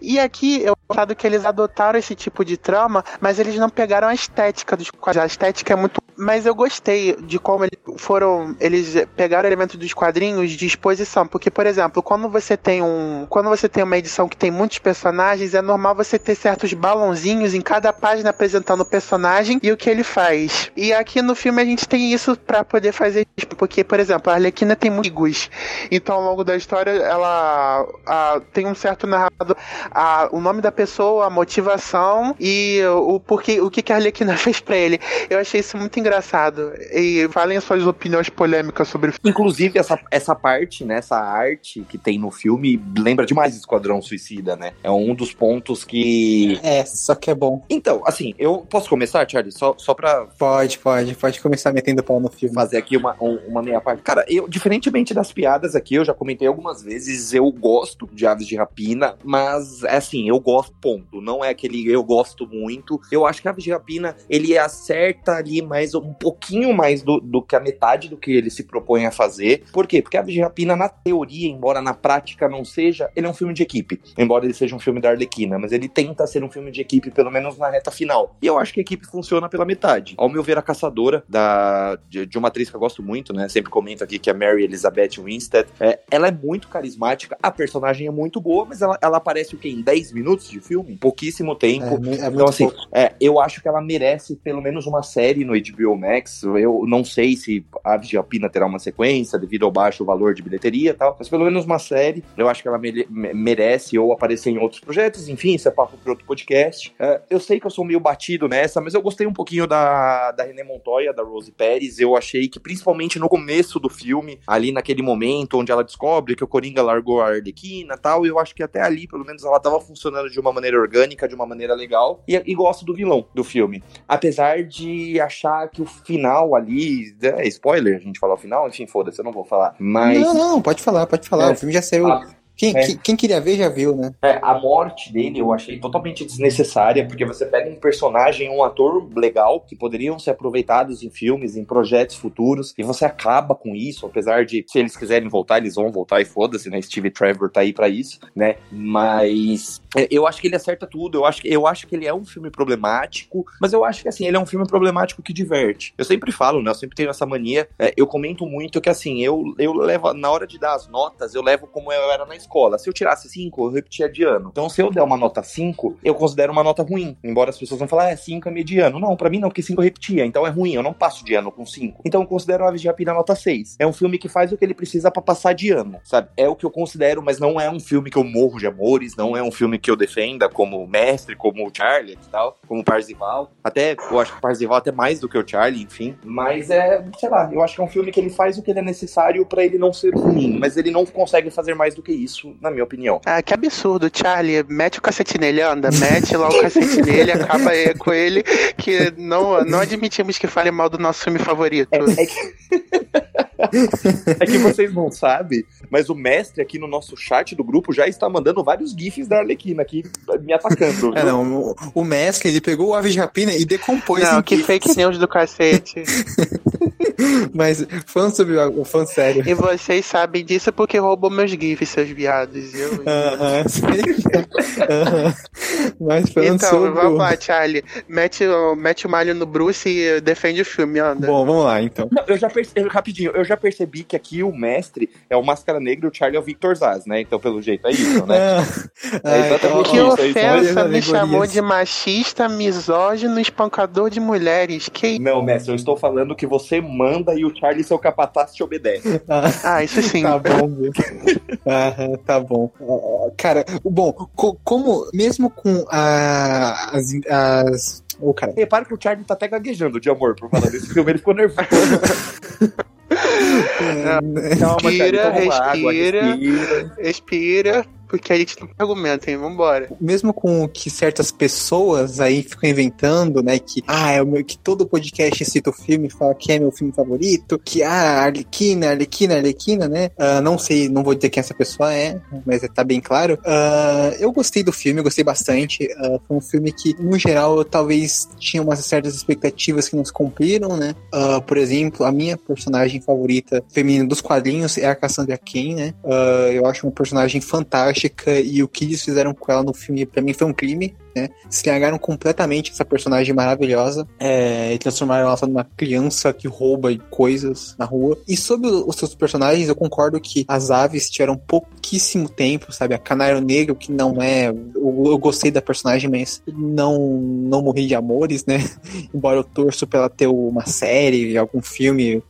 C: e aqui eu acho que eles adotaram esse tipo de trama, mas eles não pegaram a estética dos quadrinhos. A estética é muito. Mas eu gostei de como eles foram. Eles pegaram elementos dos quadrinhos de exposição. Porque, por exemplo, quando você tem um. Quando você tem uma edição que tem muitos personagens, é normal você ter certos balãozinhos em cada página apresentando o personagem e o que ele faz. E aqui no filme a gente tem isso para poder fazer. Porque, por exemplo, a Arlequina tem amigos. Então, ao longo da história, ela a, tem um certo narrador a, o nome da pessoa, a motivação e o porquê, o que, que a Arlequina fez pra ele. Eu achei isso muito engraçado. E falem as suas opiniões polêmicas sobre o filme.
A: Inclusive, essa, essa parte, né, essa arte que tem no filme, lembra demais Esquadrão Suicida, né? É um dos pontos que.
B: É, só que é bom.
A: Então, assim, eu posso começar, Charlie? Só, só pra
B: Pode, pode, pode começar metendo pau no filme.
A: fazer aqui uma, um- uma meia parte. Cara, eu, diferentemente das piadas aqui, eu já comentei algumas vezes, eu gosto de Aves de Rapina, mas, é assim, eu gosto, ponto. Não é aquele eu gosto muito. Eu acho que Aves de Rapina, ele acerta ali mais um pouquinho mais do, do que a metade do que ele se propõe a fazer. Por quê? Porque Aves de Rapina, na teoria, embora na prática não seja, ele é um filme de equipe. Embora ele seja um filme da Arlequina, mas ele tenta ser um filme de equipe, pelo menos na reta final. E eu acho que a equipe funciona pela metade. Ao meu ver, a caçadora da, de, de uma atriz que eu gosto muito, né? Sempre comento aqui que é Mary Elizabeth Winstead. É, ela é muito carismática, a personagem é muito boa, mas ela, ela aparece o quê? Em 10 minutos de filme? Pouquíssimo tempo.
B: É, é
A: Então, assim, é, eu acho que ela merece pelo menos uma série no HBO Max. Eu não sei se Aves de Rapina terá uma sequência devido ao baixo valor de bilheteria e tal, mas pelo menos uma série. Eu acho que ela mere- me- merece ou aparecer em outros projetos. Enfim, isso é papo para outro podcast. É, eu sei que eu sou meio batido nessa, mas eu gostei um pouquinho da, da René Montoya, da Rose Pérez. Eu achei que, principalmente no começo do filme, ali naquele momento onde ela descobre que o Coringa largou a Arlequina e tal, eu acho que até ali, pelo menos, ela tava funcionando de uma maneira orgânica, de uma maneira legal. E, e gosto do vilão do filme. Apesar de achar que o final ali. É spoiler, a gente falar o final? Enfim, foda-se, eu não vou falar. Mas.
B: Não, não, pode falar, pode falar.
A: É.
B: O filme já saiu.
A: Ah,
B: quem,
A: é.
B: quem, quem queria ver já viu, né?
A: É, a morte dele eu achei totalmente desnecessária, porque você pega um personagem, um ator legal, que poderiam ser aproveitados em filmes, em projetos futuros, e você acaba com isso, apesar de, se eles quiserem voltar, eles vão voltar e foda-se, né? Steve Trevor tá aí pra isso, né? Mas é, eu acho que ele acerta tudo, eu acho, que- eu acho que ele é um filme problemático, mas eu acho que, assim, ele é um filme problemático que diverte. Eu sempre falo, né? Eu sempre tenho essa mania, é, eu comento muito que, assim, eu, eu levo, na hora de dar as notas, eu levo como eu era na escola. Se eu tirasse 5, eu repetia de ano. Então, se eu der uma nota 5, eu considero uma nota ruim. Embora as pessoas vão falar, ah, 5 é mediano. Não, pra mim não, porque 5 eu repetia, então é ruim. Eu não passo de ano com 5. Então, eu considero Aves de Rapina nota 6. É um filme que faz o que ele precisa pra passar de ano, sabe? É o que eu considero, mas não é um filme que eu morro de amores, não é um filme que eu defenda como mestre, como Charlie e tal, como Parzival. Até, eu acho que Parzival até mais do que o Charlie, enfim. Mas é, sei lá, eu acho que é um filme que ele faz o que ele é necessário pra ele não ser ruim, mas ele não consegue fazer mais do que isso, na minha opinião.
C: Ah, que absurdo, Charlie. Mete o cacete nele, anda. Mete lá o cacete nele, acaba aí com ele, que não, não admitimos que fale mal do nosso filme favorito.
A: É, é que... é que vocês não sabem, mas o mestre aqui no nosso chat do grupo já está mandando vários GIFs da Arlequina aqui me atacando.
B: É, não, o, o mestre, ele pegou o ave de rapina e decompôs
C: Não, que
B: GIFs.
C: fake news do cacete.
B: Mas falando sobre o, falando sério.
C: E vocês sabem disso porque roubou meus GIFs, seus viados. Eu,
B: Aham, sei. Aham. Mas falando
C: Então,
B: sobre.
C: vamos
B: o-
C: lá, Charlie. Mete, o- mete o malho no Bruce e defende o filme, anda.
B: Bom, vamos lá então.
A: Não, eu já percebi, rapidinho, eu já percebi que aqui o mestre é o Máscara Negra e o Charlie é o Victor Zaz, né? Então, pelo jeito, é isso, né?
B: Ah,
A: É exatamente
C: que
A: isso,
B: ó,
A: aí são
C: ofensa, me chamou de machista, misógino, espancador de mulheres. Que
A: Não, mestre, eu estou falando que você manda e o Charlie, seu capataz, te obedece.
B: ah,
C: Ah, isso sim.
B: Tá bom, viu? Aham, tá bom. Ah, Cara, o bom, co- como, mesmo com a- as. as cara.
A: Repara que o Charlie tá até gaguejando de amor por falar desse filme, ele ficou nervoso. Calma, Charlie,
C: Respira, respira.
A: respira.
C: Respira, porque a gente não tem argumento, hein? Vambora.
B: mesmo com que certas pessoas aí ficam inventando, né, que ah, é o meu, que todo podcast cita o filme, fala que é meu filme favorito, que ah, Arlequina, Arlequina, Arlequina, né? Ah, não sei, não vou dizer quem essa pessoa é, mas tá bem claro. Ah, eu gostei do filme, gostei bastante. Ah, foi um filme que, no geral, eu talvez tinha umas certas expectativas que não se cumpriram, né? Por exemplo, a minha personagem favorita feminina dos quadrinhos é a Cassandra Cain, né? Eu acho uma personagem e o que eles fizeram com ela no filme, pra mim, foi um crime. Né? Estragaram completamente essa personagem maravilhosa é, e transformaram ela numa criança que rouba coisas na rua. E sobre os seus personagens, eu concordo que as aves tiveram pouquíssimo tempo, sabe? A Canário Negro, que não é. Eu, eu gostei da personagem, mas não, não morri de amores, né? Embora eu torço pra ela ter uma série, algum filme,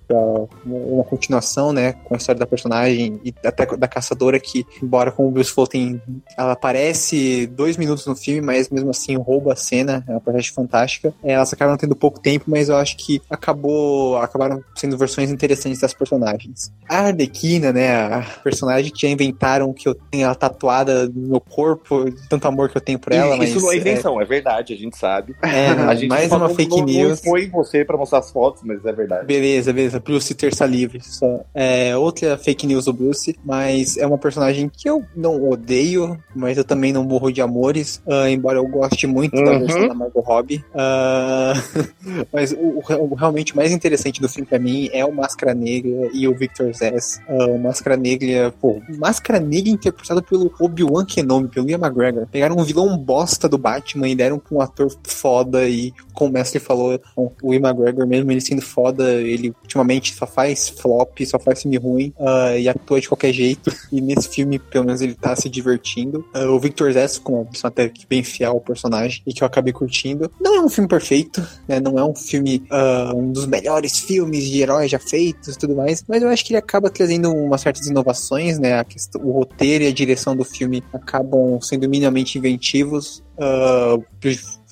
B: uma continuação, né? Com a história da personagem e até da caçadora, que, embora como o Bruce tem, ela aparece dois minutos no filme, mas mesmo assim rouba a cena, é uma personagem fantástica. É, elas acabaram tendo pouco tempo, mas eu acho que acabou, acabaram sendo versões interessantes das personagens. A Arlequina, né, a personagem que já inventaram que eu tenho ela tatuada no meu corpo, tanto amor que eu tenho por ela,
A: Isso não é invenção, é, verdade, a gente sabe.
B: É,
A: A gente
B: mais uma fake
A: não,
B: news.
A: Não foi você pra mostrar as fotos, mas é verdade.
B: Beleza, beleza. Bruce terça livre. Só. É outra fake news do Bruce, mas é uma personagem que eu não odeio, mas eu também não morro de amores, ah, embora eu goste muito da
A: Uhum.
B: versão da Margot Robbie. Ah, mas o, o- realmente mais interessante do filme pra mim é o Máscara Negra e o Victor Zess. Ah, o Máscara Negra, pô, Máscara Negra interpretado pelo Obi-Wan Kenobi, pelo Ian McGregor. Pegaram um vilão bosta do Batman e deram pra um ator foda e, como o mestre falou, o Ian McGregor, mesmo ele sendo foda, ele ultimamente só faz flop, só faz filme ruim ah, e atua de qualquer jeito. E nesse filme, pelo menos, ele tá se divertindo. Ah, o Victor pessoa até que bem fiel ao personagem e que eu acabei curtindo. Não é um filme perfeito, né? Não é um filme, ah, um dos melhores filmes de heróis já feitos e tudo mais, mas eu acho que ele acaba trazendo umas certas inovações, né? Questão, o roteiro e a direção do filme acabam sendo minimamente inventivos. Uh,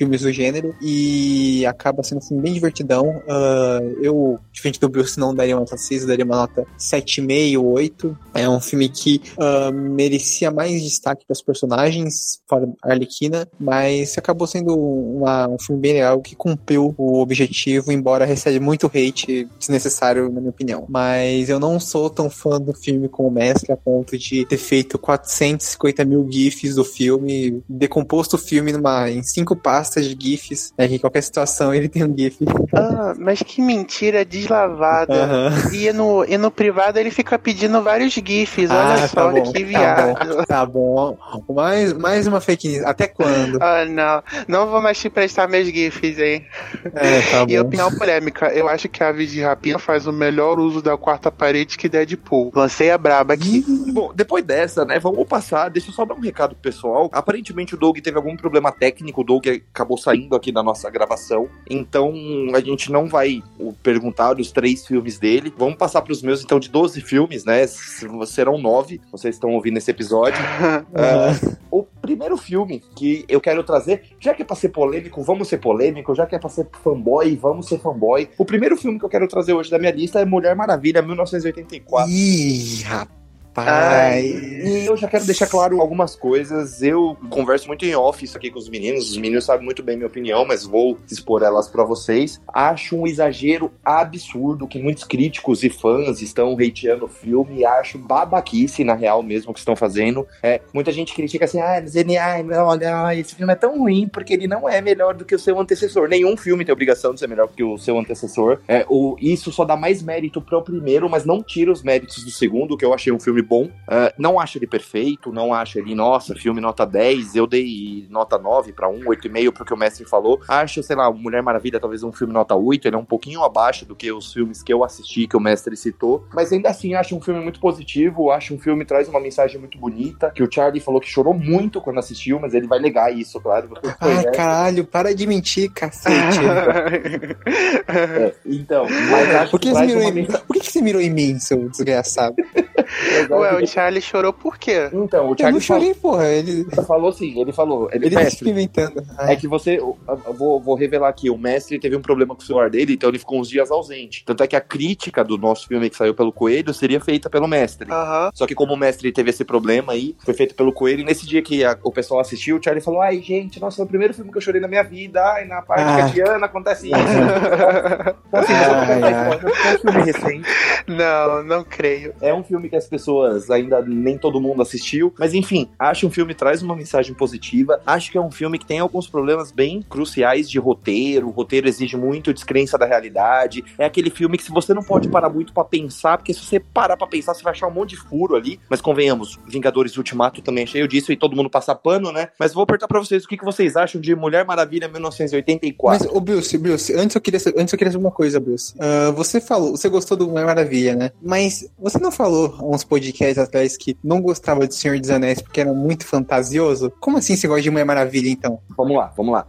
B: filmes do gênero e acaba sendo um filme bem divertidão. Ah, eu, diferente do Bruce, não daria uma nota 6, eu daria uma nota 7,5 ou 8. É um filme que ah, merecia mais destaque para os personagens, fora a Arlequina, mas acabou sendo uma- um filme bem legal que cumpriu o objetivo, embora recebe muito hate desnecessário, na minha opinião. Mas eu não sou tão fã do filme como o mestre, a ponto de ter feito 450 mil GIFs do filme, decomposto o filme numa, em cinco pastas de GIFs, né, que em qualquer situação ele tem um GIF.
C: Ah, mas que mentira deslavada.
B: Aham.
C: E no, e no privado ele fica pedindo vários GIFs. Olha
B: Ah,
C: só
B: tá bom,
C: que
B: tá
C: viado.
B: bom, tá bom. Mais, mais uma fake news. Até quando?
C: Ah, não. Não vou mais te prestar meus GIFs, hein?
B: É, tá
C: E
B: bom.
C: opinião polêmica, eu acho que a Aves de Rapina faz o melhor uso da quarta parede que Deadpool. Lancei a braba aqui.
A: Bom, depois dessa, né, vamos passar. Deixa eu só dar um recado pro pessoal. Aparentemente o Doug teve algum problema técnico, o Doug acabou saindo aqui da nossa gravação. Então a gente não vai perguntar os três filmes dele. Vamos passar pros meus, então, de 12 filmes, né? Serão nove, vocês estão ouvindo esse episódio.
B: Aham.
A: O primeiro filme que eu quero trazer, já que é pra ser polêmico, vamos ser polêmico, já que é pra ser fanboy, vamos ser fanboy. O primeiro filme que eu quero trazer hoje da minha lista é Mulher Maravilha, 1984.
B: Ih, rapaz.
A: E eu já quero deixar claro algumas coisas. Eu converso muito em off isso aqui com os meninos. Os meninos sabem muito bem minha opinião, mas vou expor elas pra vocês. Acho um exagero absurdo que muitos críticos e fãs estão hateando o filme. Acho babaquice, na real, mesmo, que estão fazendo. É, muita gente critica assim, ah, mas ele, ai, olha, esse filme é tão ruim porque ele não é melhor do que o seu antecessor. Nenhum filme tem obrigação de ser melhor que o seu antecessor. É, o, isso só dá mais mérito pro primeiro, mas não tira os méritos do segundo, que eu achei um filme bom. Ah, não acho ele perfeito, não acho ele, nossa, filme nota 10, eu dei nota 9 pra 1, 8,5 pro que o mestre falou. Acho, sei lá, Mulher Maravilha talvez um filme nota 8, ele é um pouquinho abaixo do que os filmes que eu assisti, que o mestre citou, mas ainda assim acho um filme muito positivo, acho um filme que traz uma mensagem muito bonita, que o Charlie falou que chorou muito quando assistiu, mas ele vai negar isso, claro.
B: Ai, caralho, para de mentir, cacete.
A: É, então, mas acho
B: Por que,
A: que
B: mirou em... Por que você mirou em mim, seu desgraçado?
C: Ué, o Charlie chorou por quê?
A: Então, o
B: Eu
A: Charlie
B: não chorei, porra. Ele,
A: falou, falou sim, ele falou, ele,
B: ele tá
A: mestre,
B: experimentando.
A: É que você. Eu eu vou, vou revelar aqui, o mestre teve um problema com o celular dele, então ele ficou uns dias ausente. Tanto é que a crítica do nosso filme que saiu pelo Coelho seria feita pelo mestre. Só que como o mestre teve esse problema aí, foi feito pelo Coelho, e nesse dia que a- o pessoal assistiu, o Charlie falou, ai, gente, nossa, foi o primeiro filme que eu chorei na minha vida, ai, na parte
B: Ah.
A: que a Diana acontece isso. então, assim, mas eu vou contar
B: Ai,
A: a história, porque é um filme recente.
C: Não, não creio.
A: É um filme que as pessoas ainda nem todo mundo assistiu, mas enfim, acho um filme que traz uma mensagem positiva. Acho que é um filme que tem alguns problemas bem cruciais de roteiro. O roteiro exige muito descrença da realidade. É aquele filme que se você não pode parar muito pra pensar, porque se você parar pra pensar, você vai achar um monte de furo ali. Mas convenhamos, Vingadores Ultimato também é cheio disso e todo mundo passa pano, né? Mas vou apertar pra vocês o que que vocês acham de Mulher Maravilha 1984.
B: Mas, ô Bruce, Bruce, antes eu queria, antes eu queria saber uma coisa, Bruce. Ah, você falou, você gostou do Mulher Maravilha, né? Mas você não falou uns podcasts atrás que não gostava de Senhor dos Anéis porque era muito fantasioso? Como assim você gosta de Mulher Maravilha, então?
A: Vamos lá, vamos lá.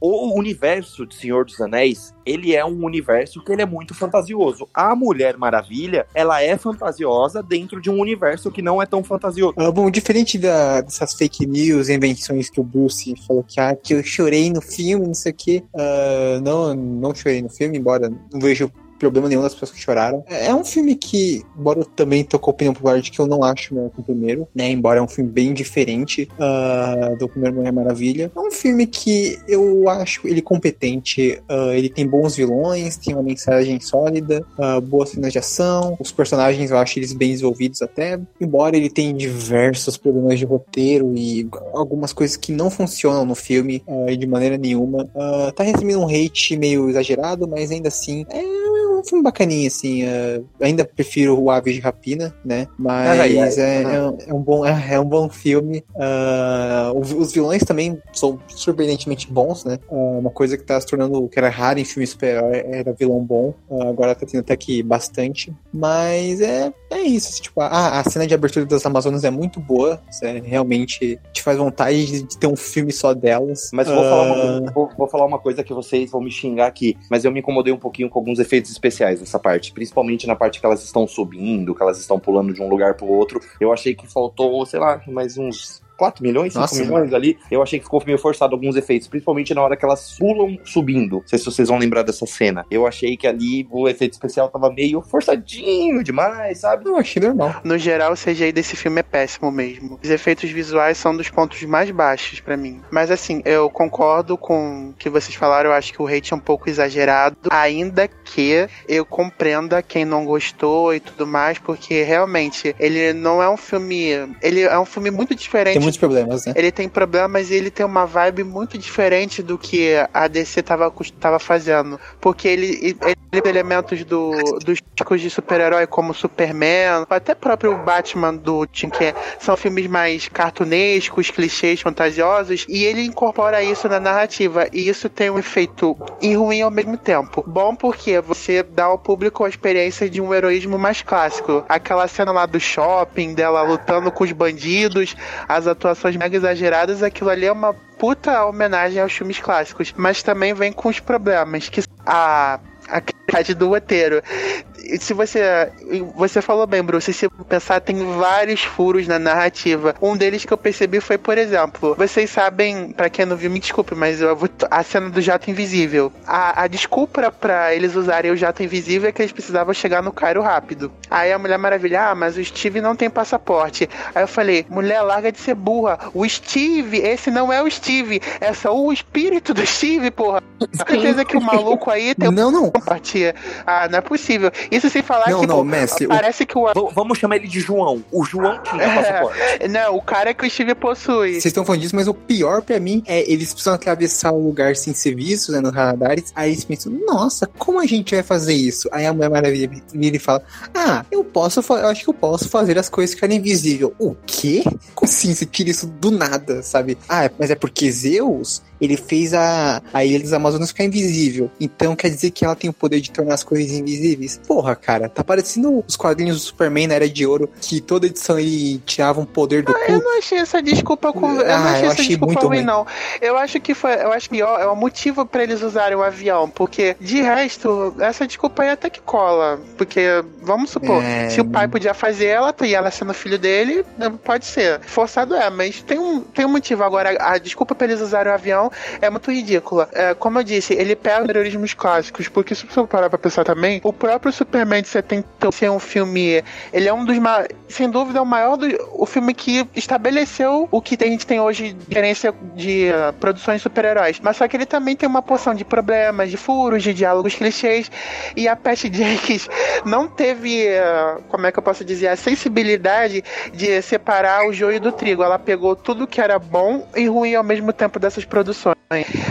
A: o universo de Senhor dos Anéis, ele é um universo que ele é muito fantasioso. A Mulher Maravilha, ela é fantasiosa dentro de um universo que não é tão fantasioso.
B: Ah, bom, diferente da, dessas fake news, invenções que o Bruce falou que, ah, que eu chorei no filme, não sei o quê. Ah, não, não chorei no filme, embora não vejo problema nenhum das pessoas que choraram. É um filme que, embora eu também tô com a opinião popular de que eu não acho melhor que o primeiro, né? Embora é um filme bem diferente uh, do primeiro Mulher Maravilha. É um filme que eu acho ele competente. Uh, ele tem bons vilões, tem uma mensagem sólida, uh, boas cenas de ação. Os personagens eu acho eles bem desenvolvidos até. Embora ele tenha diversos problemas de roteiro e algumas coisas que não funcionam no filme de maneira nenhuma. tá recebendo um hate meio exagerado, mas ainda assim é um filme bacaninho, assim. Uh, ainda prefiro o Aves de Rapina, né? Mas é, é, é, é, um bom, é, é, um bom filme. Uh, os vilões também são surpreendentemente bons, né? Uh, uma coisa que tá se tornando, que era rara em filme super-herói, era vilão bom. agora tá tendo até que bastante. Mas é, é isso. Assim, tipo, a, a cena de abertura das Amazonas é muito boa. É, realmente te faz vontade de ter um filme só delas.
A: Mas vou, falar uma, vou, vou falar uma coisa que vocês vão me xingar aqui. Mas eu me incomodei um pouquinho com alguns efeitos especiais especiais nessa parte, principalmente na parte que elas estão subindo, que elas estão pulando de um lugar pro outro. Eu achei que faltou, sei lá, mais uns 4 milhões, 5 Nossa, milhões mano. ali. Eu achei que ficou meio forçado alguns efeitos, principalmente na hora que elas pulam subindo. Não sei se vocês vão lembrar dessa cena. Eu achei que ali o efeito especial tava meio forçadinho demais, sabe?
B: Não, achei normal.
C: No geral, o CGI desse filme é péssimo mesmo. Os efeitos visuais são dos pontos mais baixos para mim. Mas assim, eu concordo com o que vocês falaram. Eu acho que o hate é um pouco exagerado. Ainda que eu compreenda quem não gostou e tudo mais, porque realmente ele não é um filme. Ele é um filme muito diferente
B: muitos problemas, né?
C: Ele tem problemas e ele tem uma vibe muito diferente do que a DC tava, tava fazendo. Porque ele, ele tem elementos do, dos típicos de super-herói, como Superman, até próprio Batman do Tim que são filmes mais cartunescos, clichês, fantasiosos, e ele incorpora isso na narrativa. E isso tem um efeito e ruim ao mesmo tempo. Bom porque você dá ao público a experiência de um heroísmo mais clássico. Aquela cena lá do shopping, dela lutando com os bandidos, as atuações mega exageradas, aquilo ali é uma puta homenagem aos filmes clássicos, mas também vem com os problemas que a a qualidade do roteiro se você. Você falou bem, Bruce, se pensar, tem vários furos na narrativa. Um deles que eu percebi foi, por exemplo, vocês sabem, para quem não viu, me desculpe, mas eu vou, a cena do jato invisível. A, a desculpa para eles usarem o jato invisível é que eles precisavam chegar no Cairo rápido. Aí a Mulher Maravilha, ah, mas o Steve não tem passaporte. Aí eu falei, mulher, larga de ser burra. O Steve, esse não é o Steve, é só o espírito do Steve, porra. Certeza que o maluco aí tem
B: não, não.
C: Empatia. Ah, não é possível. Isso sem falar
B: não,
C: que,
B: não, Messi,
C: parece o... que o...
A: Vamos chamar ele de João. O João tinha é, passaporte.
C: Não, o cara que o Steve possui.
B: Vocês estão falando disso, mas o pior pra mim é eles precisam atravessar o lugar sem ser vistos, né, nos radares. Aí eles pensam, nossa, como a gente vai fazer isso? Aí a Mulher Maravilha vira e fala, ah, eu posso, eu acho que eu posso fazer as coisas ficarem invisíveis. O quê? Como assim você tira isso do nada, sabe? Ah, mas é porque Zeus ele fez a, a Ilha dos Amazonas ficar invisível. Então quer dizer que ela tem o poder de tornar as coisas invisíveis? Porra, cara, tá parecendo os quadrinhos do Superman na Era de Ouro, que toda edição ele tirava um poder do ah,
C: Eu não achei essa desculpa com. Eu ah, não achei eu essa achei desculpa ruim, não. Eu acho que foi. Eu acho pior, é o motivo para eles usarem o avião. Porque, de resto, essa desculpa aí até que cola. Porque, vamos supor, é... se o pai podia fazer ela, e ela sendo filho dele, pode ser. Forçado é, mas tem um, tem um motivo. Agora, a desculpa pra eles usarem o avião é muito ridícula. É, como eu disse, ele pega terrorismos clássicos, porque se você parar pra pensar também, o próprio Superman de 70 ser um filme. Ele é um dos mais. Sem dúvida, é o maior do, o filme que estabeleceu o que a gente tem hoje de diferença de uh, produções de super-heróis. Mas só que ele também tem uma porção de problemas, de furos, de diálogos clichês. E a Patty Jenkins não teve, uh, como é que eu posso dizer, a sensibilidade de separar o joio do trigo. Ela pegou tudo que era bom e ruim ao mesmo tempo dessas produções.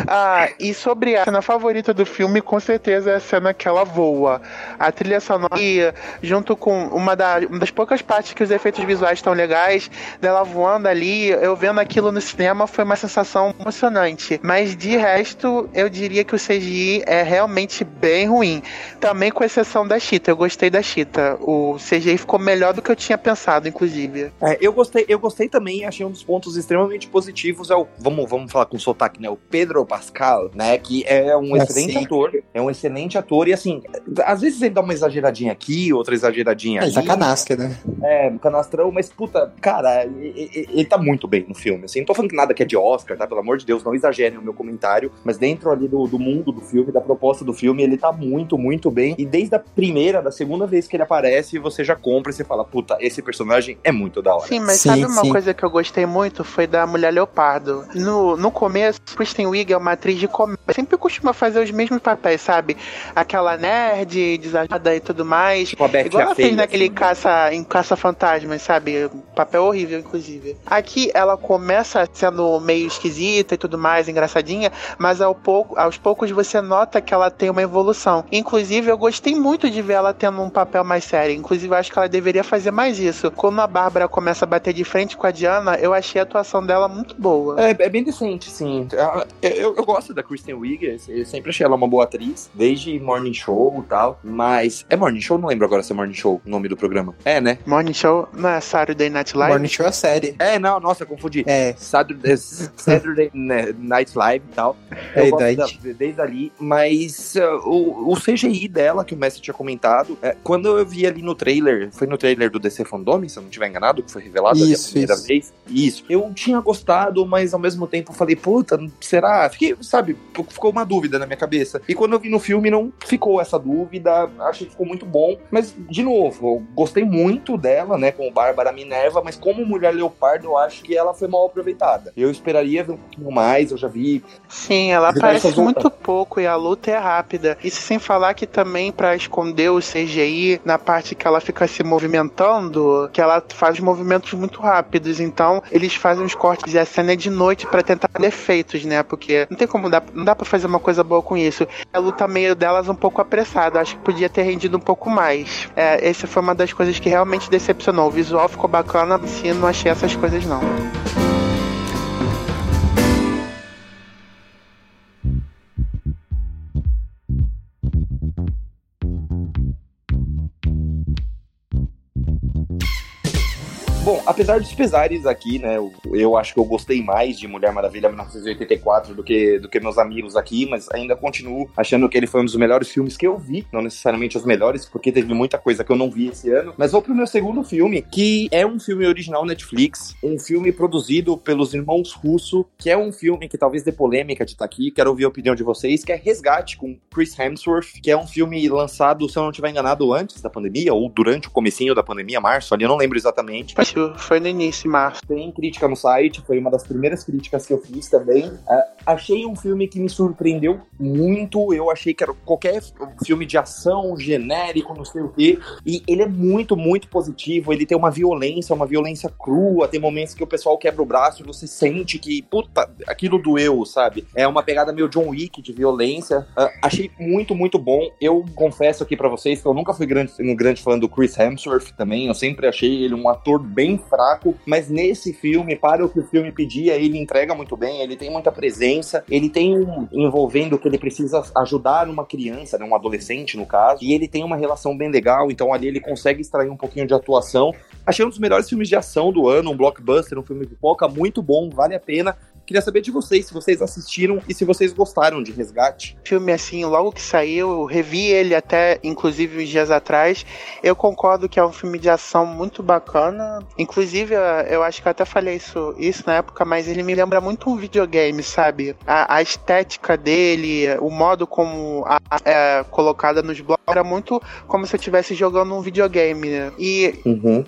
C: Ah, e sobre a cena favorita do filme, com certeza a cena que ela voa. A trilha sonora, e, junto com uma, da, uma das poucas partes que os efeitos visuais estão legais, dela voando ali, eu vendo aquilo no cinema, foi uma sensação emocionante. Mas de resto, eu diria que o CGI é realmente bem ruim. Também com exceção da Cheetah, eu gostei da Cheetah. O CGI ficou melhor do que eu tinha pensado, inclusive.
A: É, eu gostei, eu gostei também, achei um dos pontos extremamente positivos é o, vamos, vamos falar com sotaque, né? O Pedro Pascal, né? Que é um
B: É,
A: excelente
B: sim.
A: ator. É um excelente ator. E assim, às vezes ele dá uma exageradinha aqui, outra exageradinha
B: É,
A: ali.
B: sacanasca, né?
A: É, canastrão, mas puta, cara, e- e- ele tá muito bem no filme. Assim, não tô falando que nada que é de Oscar, tá? Pelo amor de Deus, não exagerem o meu comentário. Mas dentro ali do, do mundo do filme, da proposta do filme, ele tá muito, muito bem. E desde a primeira, da segunda vez que ele aparece, você já compra e você fala, puta, esse personagem é muito da hora.
C: Sim, mas
B: Sim,
C: sabe uma
B: sim.
C: coisa que eu gostei muito? Foi da Mulher Leopardo. No, no começo, Kristen Wiig é uma atriz de comédia. Sempre costuma fazer os mesmos papéis, sabe? Aquela nerd, desagrada e tudo mais.
A: Tipo a Beth
C: Igual ela fez
A: Feia,
C: naquele
A: assim.
C: caça, em Caça Fantasmas, sabe? Papel horrível, inclusive. Aqui ela começa sendo meio esquisita e tudo mais, engraçadinha, mas ao pouco, aos poucos você nota que ela tem uma evolução. Inclusive, eu gostei muito de ver ela tendo um papel mais sério. Inclusive, eu acho que ela deveria fazer mais isso. Quando a Bárbara começa a bater de frente com a Diana, eu achei a atuação dela muito boa.
A: É, é bem decente, sim. Ah, Eu, eu gosto da Kristen Wiig, eu sempre achei ela uma boa atriz, desde Morning Show e tal, mas... É Morning Show? Não lembro agora se é Morning Show o nome do programa. É, né?
C: Morning Show não é Saturday Night Live?
B: Morning Show é série.
A: É, não, nossa, confundi.
B: É,
A: Saturday, Saturday Night Live e tal.
B: É
A: Eu gosto
B: idade.
A: da- desde ali, mas uh, o, o CGI dela, que o Messi tinha comentado, é, quando eu vi ali no trailer, foi no trailer do DC Fandom, se eu não estiver enganado, que foi revelado ali a
B: Isso,
A: primeira
B: isso.
A: vez. Isso. Eu tinha gostado, mas ao mesmo tempo eu falei, puta, será? Fiquei, sabe, ficou uma dúvida na minha cabeça. E quando eu vi no filme, não ficou essa dúvida, achei que ficou muito bom. Mas, de novo, eu gostei muito dela, né, com Bárbara Minerva, mas como Mulher Leopardo, eu acho que ela foi mal aproveitada. Eu esperaria ver um pouquinho mais, eu já vi
C: Sim, ela aparece muito pouco e a luta é rápida. Isso sem falar que também pra esconder o CGI na parte que ela fica se movimentando, que ela faz movimentos muito rápidos. Então, eles fazem os cortes e a cena é de noite pra tentar defeitos, né? Porque não tem como dar, não dá para fazer uma coisa boa com isso. A luta meio delas um pouco apressada, acho que podia ter rendido um pouco mais. É, essa foi uma das coisas que realmente decepcionou. O visual ficou bacana, se não achei essas coisas não.
A: Bom, apesar dos pesares aqui, né? Eu, acho que eu gostei mais de Mulher Maravilha 1984 do que, do que meus amigos aqui, mas ainda continuo achando que ele foi um dos melhores filmes que eu vi. Não necessariamente os melhores, porque teve muita coisa que eu não vi esse ano. Mas vou pro meu segundo filme, que é um filme original Netflix, um filme produzido pelos irmãos Russo, que é um filme que talvez dê polêmica de estar aqui. Quero ouvir a opinião de vocês, que é Resgate com Chris Hemsworth, que é um filme lançado, se eu não estiver enganado, antes da pandemia, ou durante o comecinho da pandemia, março, ali eu não lembro exatamente.
C: Foi no início, março.
A: Tem crítica no site, foi uma das primeiras críticas que eu fiz também. É, achei um filme que me surpreendeu muito. Eu achei que era qualquer filme de ação genérico, não sei o quê. E ele é muito, muito positivo. Ele tem uma violência, uma violência crua. Tem momentos que o pessoal quebra o braço e você sente que, puta, aquilo doeu, sabe? É uma pegada meio John Wick de violência. É, achei muito, muito bom. Eu confesso aqui pra vocês que eu nunca fui grande, um grande fã do Chris Hemsworth também. Eu sempre achei ele um ator bem fraco, mas nesse filme, para o que o filme pedia, ele entrega muito bem, ele tem muita presença, ele tem um envolvendo que ele precisa ajudar uma criança, né, um adolescente no caso, e ele tem uma relação bem legal, então ali ele consegue extrair um pouquinho de atuação. Achei um dos melhores filmes de ação do ano, um blockbuster, um filme de pipoca muito bom, vale a pena. Queria saber de vocês, se vocês assistiram e se vocês gostaram de Resgate.
C: Filme assim, logo que saiu, eu revi ele até, inclusive, uns dias atrás. Eu concordo que é um filme de ação muito bacana. Inclusive, eu acho que eu até falei isso, isso na época, mas ele me lembra muito um videogame, sabe? A, a estética dele, o modo como a, é colocada nos blocos, era muito como se eu estivesse jogando um videogame. Né? E
A: Uhum.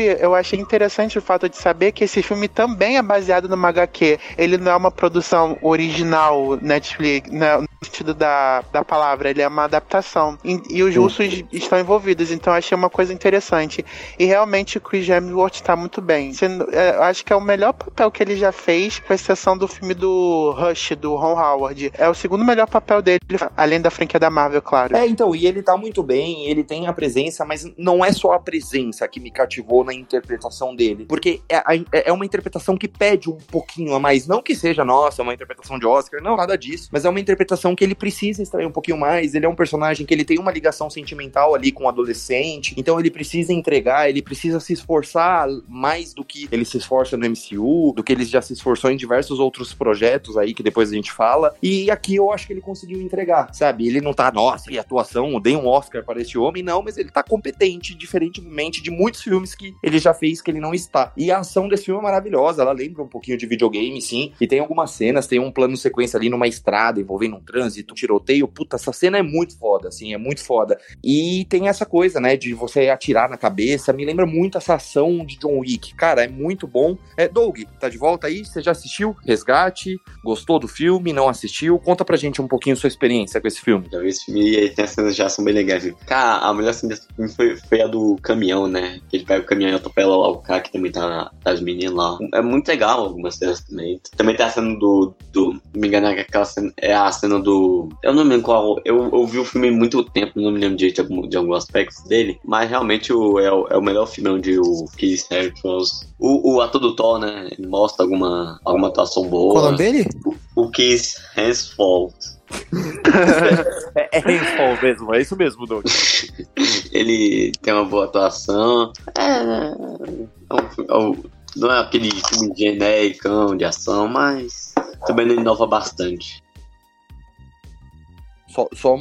C: Eu achei interessante o fato de saber que esse filme também é baseado numa HQ. Ele não é uma produção original Netflix, né, no sentido da, da palavra, ele é uma adaptação. E, e os
A: Sim.
C: russos estão envolvidos, então eu achei uma coisa interessante. E realmente o Chris Hemsworth está muito bem. É, Eu acho que é o melhor papel que ele já fez, com exceção do filme do Rush, do Ron Howard. É o segundo melhor papel dele, além da franquia da Marvel, claro.
A: É, então, e ele tá muito bem, ele tem a presença, mas não é só a presença que me cativou na interpretação dele. Porque é, a- é uma interpretação que pede um pouquinho a mais. Não que seja, nossa, uma interpretação de Oscar, não, nada disso. Mas é uma interpretação que ele precisa extrair um pouquinho mais. Ele é um personagem que ele tem uma ligação sentimental ali com o adolescente, então ele precisa entregar, ele precisa se esforçar mais do que ele se esforça no MCU, do que ele já se esforçou em diversos outros projetos aí que depois a gente fala. E aqui eu acho que ele conseguiu entregar, sabe? Ele não tá, nossa, e atuação, dei um Oscar para esse homem, não, mas ele tá competente, diferentemente de muitos filmes que ele já fez que ele não está. E a ação desse filme é maravilhosa, ela lembra um pouquinho de videogame, sim, e tem algumas cenas, tem um plano sequência ali numa estrada envolvendo um trânsito, um tiroteio. Puta, essa cena é muito foda, assim, é muito foda. E tem essa coisa, né, de você atirar na cabeça. Me lembra muito essa ação de John Wick. Cara, é muito bom. É, Doug, tá de volta aí? Você já assistiu Resgate? Gostou do filme? Não assistiu? Conta pra gente um pouquinho sua experiência com esse filme.
D: Já vi esse filme e as cenas já são bem legais. Cara, a melhor cena desse filme foi, foi a do caminhão, né? Que ele pega o caminhão e atropela lá o cara que também tá das meninas lá. É muito legal algumas cenas também. Também tem a cena do. do me engano, é aquela cena. É a cena do. Eu não me lembro qual. Eu, eu vi o filme há muito tempo, não me lembro direito de, algum, de alguns aspectos dele. Mas realmente o, é, o, é o melhor filme onde o Keith Harris. O, o ator do Thor, né? Ele mostra alguma, alguma atuação boa.
B: Qual o nome dele?
D: O, o Keith Hemsworth.
A: é, é Rainfall mesmo, é isso mesmo, Doug.
D: ele tem uma boa atuação. É, é, é um, não é aquele filme genérico de ação, mas também ele inova bastante
A: só, só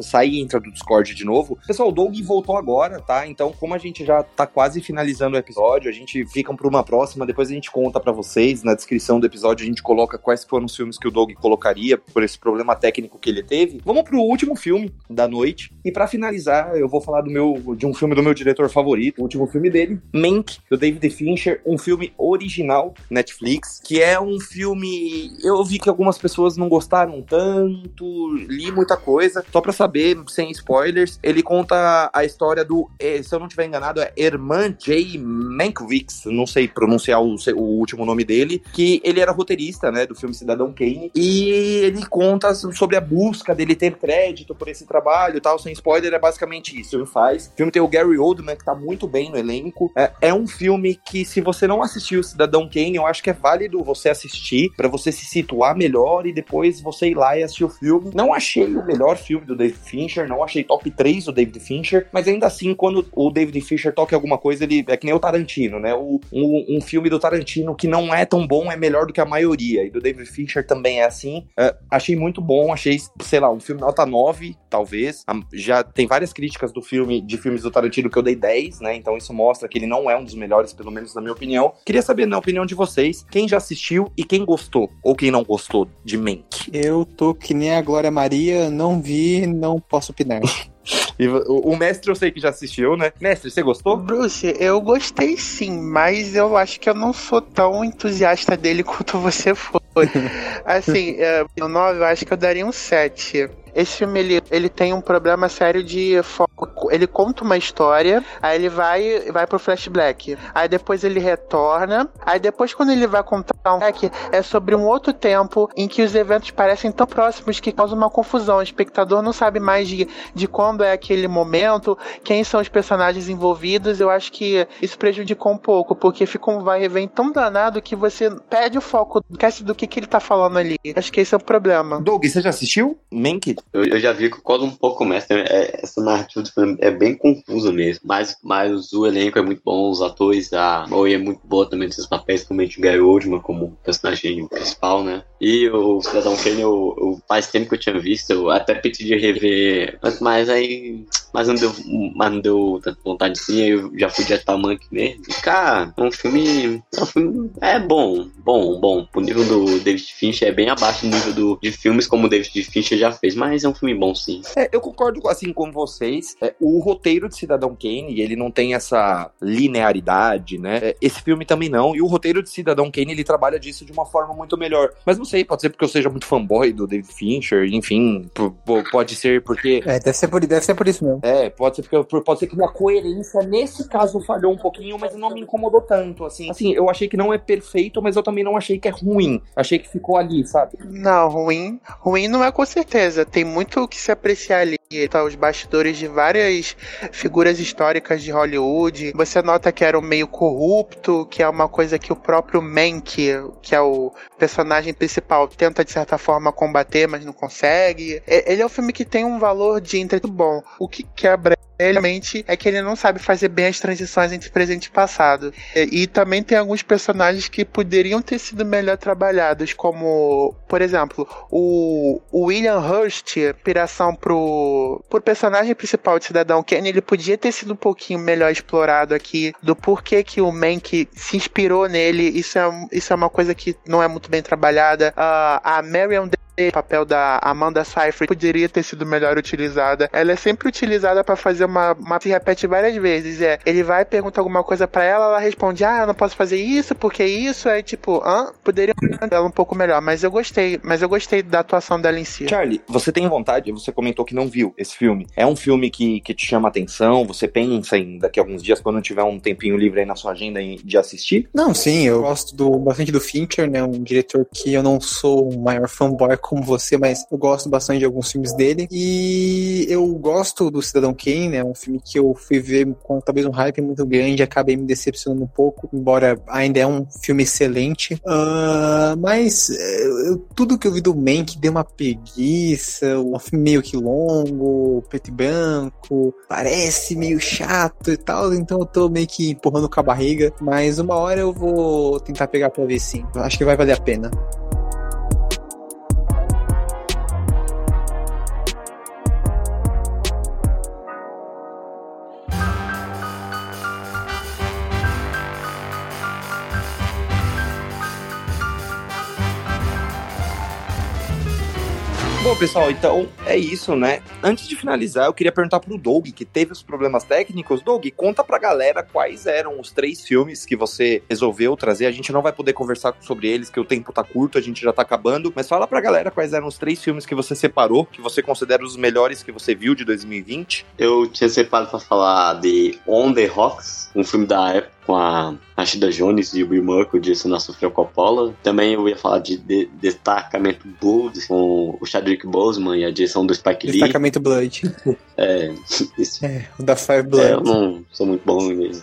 A: sair e entra do Discord de novo. Pessoal, o Doug voltou agora, tá? Então, como a gente já tá quase finalizando o episódio, a gente fica para uma próxima, depois a gente conta para vocês. Na descrição do episódio a gente coloca quais foram os filmes que o Doug colocaria por esse problema técnico que ele teve. Vamos pro último filme da noite. E para finalizar, eu vou falar do meu de um filme do meu diretor favorito, o último filme dele, Mank, do David Fincher, um filme original Netflix, que é um filme eu vi que algumas pessoas não gostaram tanto, li muito muita coisa. Só pra saber, sem spoilers, ele conta a história do, eh, se eu não estiver enganado, é Herman J. Mankiewicz, não sei pronunciar o, o, último nome dele, que ele era roteirista, né, do filme Cidadão Kane, e ele conta sobre a busca dele ter crédito por esse trabalho e tal, sem spoiler, é basicamente isso, ele faz. O filme tem o Gary Oldman, que tá muito bem no elenco. É, é um filme que, se você não assistiu Cidadão Kane, eu acho que é válido você assistir, para você se situar melhor e depois você ir lá e assistir o filme. Não achei o melhor filme do David Fincher, não achei top 3 do David Fincher, mas ainda assim, quando o David Fincher toca alguma coisa, ele é que nem o Tarantino, né? O, um, um, filme do Tarantino que não é tão bom é melhor do que a maioria, e do David Fincher também é assim. É, achei muito bom, achei, sei lá, um filme nota 9, talvez. Já tem várias críticas do filme, de filmes do Tarantino que eu dei 10, né? Então isso mostra que ele não é um dos melhores, pelo menos na minha opinião. Queria saber, na opinião de vocês, quem já assistiu e quem gostou, ou quem não gostou de Mank.
B: Eu tô que nem a Glória Maria, não vi, não posso opinar.
A: E o, mestre eu sei que já assistiu, né? Mestre, você gostou?
C: Bruce, eu gostei sim, mas eu acho que eu não sou tão entusiasta dele quanto você foi. assim, é, no 9 eu acho que eu daria um 7. Esse filme ele, ele tem um problema sério de foco. Ele conta uma história, aí ele vai vai pro flashback. Aí depois ele retorna. Aí depois, quando ele vai contar um flashback, é sobre um outro tempo em que os eventos parecem tão próximos que causa uma confusão. O espectador não sabe mais de, de quando é aquele momento, quem são os personagens envolvidos. Eu acho que isso prejudicou um pouco, porque fica um vai e vem tão danado que você perde o foco, esquece do que, que ele tá falando ali. Acho que esse é o problema.
A: Doug, você já assistiu Mank?
D: Eu, eu já vi que o Coda um pouco mais. É, essa narrativa do filme é bem confusa mesmo. Mas, mas o elenco é muito bom, os atores, a Oi é muito boa também nesses papéis, principalmente o Gary Oldman como personagem principal, né? E o Cidadão Kane, eu, eu, faz tempo que eu tinha visto, eu até pedi de rever, mas aí. Mas não deu, mas não deu tanta vontade assim, eu já fui de Atamank mesmo. E, cara, é um filme. É um filme. É bom, bom, bom. O nível do David Fincher é bem abaixo do nível do, de filmes como o David Fincher já fez, mas mas é um filme bom, sim.
A: É, eu concordo assim com vocês. É, o roteiro de Cidadão Kane, ele não tem essa linearidade, né? É, esse filme também não. E o roteiro de Cidadão Kane, ele trabalha disso de uma forma muito melhor. Mas não sei, pode ser porque eu seja muito fanboy do David Fincher, enfim, pode ser porque.
B: É, deve ser por, deve ser por isso mesmo.
A: É, pode ser porque pode ser que minha coerência nesse caso falhou um pouquinho, mas não me incomodou tanto, assim. Assim, eu achei que não é perfeito, mas eu também não achei que é ruim. Achei que ficou ali, sabe?
C: Não, ruim. Ruim não é com certeza. Tem muito o que se apreciar ali. Tá os bastidores de várias figuras históricas de Hollywood. Você nota que era um meio corrupto, que é uma coisa que o próprio Mank, que é o personagem principal, tenta de certa forma combater, mas não consegue. Ele é um filme que tem um valor de entretenimento bom. O que quebra realmente é que ele não sabe fazer bem as transições entre presente e passado. E, e, também tem alguns personagens que poderiam ter sido melhor trabalhados, como, por exemplo, o, o William Hurst, inspiração pro, pro personagem principal de Cidadão Kane, ele podia ter sido um pouquinho melhor explorado aqui, do porquê que o Mank se inspirou nele, isso é, isso é uma coisa que não é muito bem trabalhada. Uh, a Marion o papel da Amanda Seyfried poderia ter sido melhor utilizada. Ela é sempre utilizada para fazer uma, uma. se repete várias vezes. É, ele vai perguntar alguma coisa para ela, ela responde: Ah, eu não posso fazer isso, porque isso é tipo, hã? Poderia ela um pouco melhor, mas eu gostei, mas eu gostei da atuação dela em si.
A: Charlie, você tem vontade, você comentou que não viu esse filme. É um filme que, que te chama atenção? Você pensa em daqui a alguns dias, quando tiver um tempinho livre aí na sua agenda, de assistir?
B: Não, sim, eu gosto do, bastante do Fincher, né? Um diretor que eu não sou o maior fanboy como você, mas eu gosto bastante de alguns filmes dele. E eu gosto do Cidadão Kane, né? Um filme que eu fui ver com talvez um hype muito grande acabei me decepcionando um pouco, embora ainda é um filme excelente. Uh, mas eh, eu, tudo que eu vi do Mank deu uma preguiça, um filme meio que longo, preto e branco, parece meio chato e tal, então eu tô meio que empurrando com a barriga, mas uma hora eu vou tentar pegar pra ver sim. Acho que vai valer a pena.
A: Bom, pessoal, então é isso, né? Antes de finalizar, eu queria perguntar pro Doug, que teve os problemas técnicos. Doug, conta pra galera quais eram os três filmes que você resolveu trazer. A gente não vai poder conversar sobre eles, que o tempo tá curto, a gente já tá acabando. Mas fala pra galera quais eram os três filmes que você separou, que você considera os melhores que você viu de 2020.
D: Eu tinha separado pra falar de On the Rocks, um filme da época com a Rashida Jones e o Bill Murray, disso na Sofia Coppola. Também eu ia falar de, de Destacamento Blood, com o Chadwick Boseman e a direção do Spike Lee.
B: Destacamento Blood.
D: É,
B: isso. é o da Fire Blood.
D: É, eu não sou muito bom mesmo.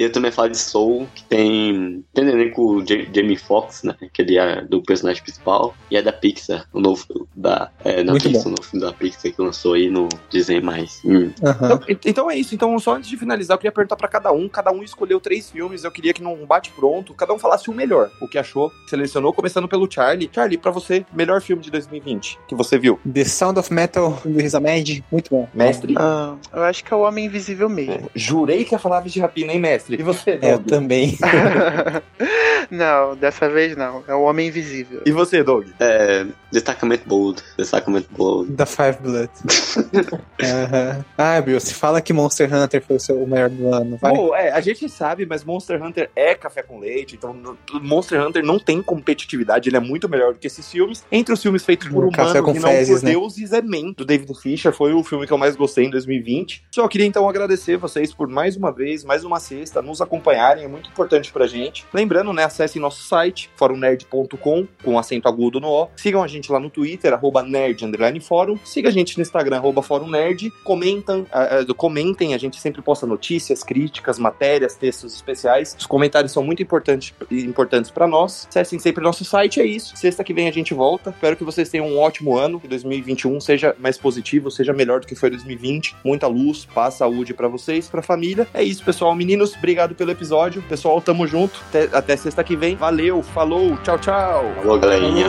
D: E eu também falo de Soul, que tem. Tem com o Jamie Foxx, né? Que ele é do personagem principal. E é da Pixar, o novo da. É, na Pixar, o novo filme da Pixar que lançou aí no Disney mais.
A: Hum. Uhum. Então, então, é isso. Então, só antes de finalizar, eu queria perguntar pra cada um. Cada um escolheu três filmes. Eu queria que num bate-pronto, cada um falasse o melhor. O que achou, selecionou, começando pelo Charlie. Charlie, pra você, melhor filme de 2020 que você viu?
B: The Sound of Metal do Riz Ahmed. Muito bom.
A: Mestre?
C: Ah, eu acho que é o Homem Invisível mesmo.
A: Jurei que ia falar de rapina, hein, mestre? E você,
B: é, Eu também.
C: não, dessa vez não. É o Homem Invisível.
A: E você, Doug?
D: É. Destacamento Bold. Destacamento Bold.
B: Da Five Blood. uhum. Ah, Bill, se fala que Monster Hunter foi o, seu, melhor do ano. Vai.
A: Bom, é, a gente sabe, mas Monster Hunter é café com leite, então Monster Hunter não tem competitividade, ele é muito melhor do que esses filmes. Entre os filmes feitos por humanos e não fezes, por né? deuses, é Men, do David Fisher, foi o filme que eu mais gostei em 2020. Só queria então agradecer vocês por mais uma vez, mais uma sexta, nos acompanharem, é muito importante pra gente. Lembrando, né, acessem nosso site, forumnerd.com, com acento agudo no O. Sigam a gente lá no Twitter, arroba nerd, fórum. Siga a gente no Instagram, arroba fórum nerd. Comentam, uh, comentem, a gente sempre posta notícias, críticas, matérias, textos especiais. Os comentários são muito importantes, importantes para nós. Acessem sempre nosso site, é isso. Sexta que vem a gente volta. Espero que vocês tenham um ótimo ano, que 2021 seja mais positivo, seja melhor do que foi 2020. Muita luz, paz, saúde para vocês, pra família. É isso, pessoal. Meninos, obrigado pelo episódio. Pessoal, tamo junto. Até, até sexta que vem. Valeu, falou, tchau, tchau.
D: Falou, galerinha.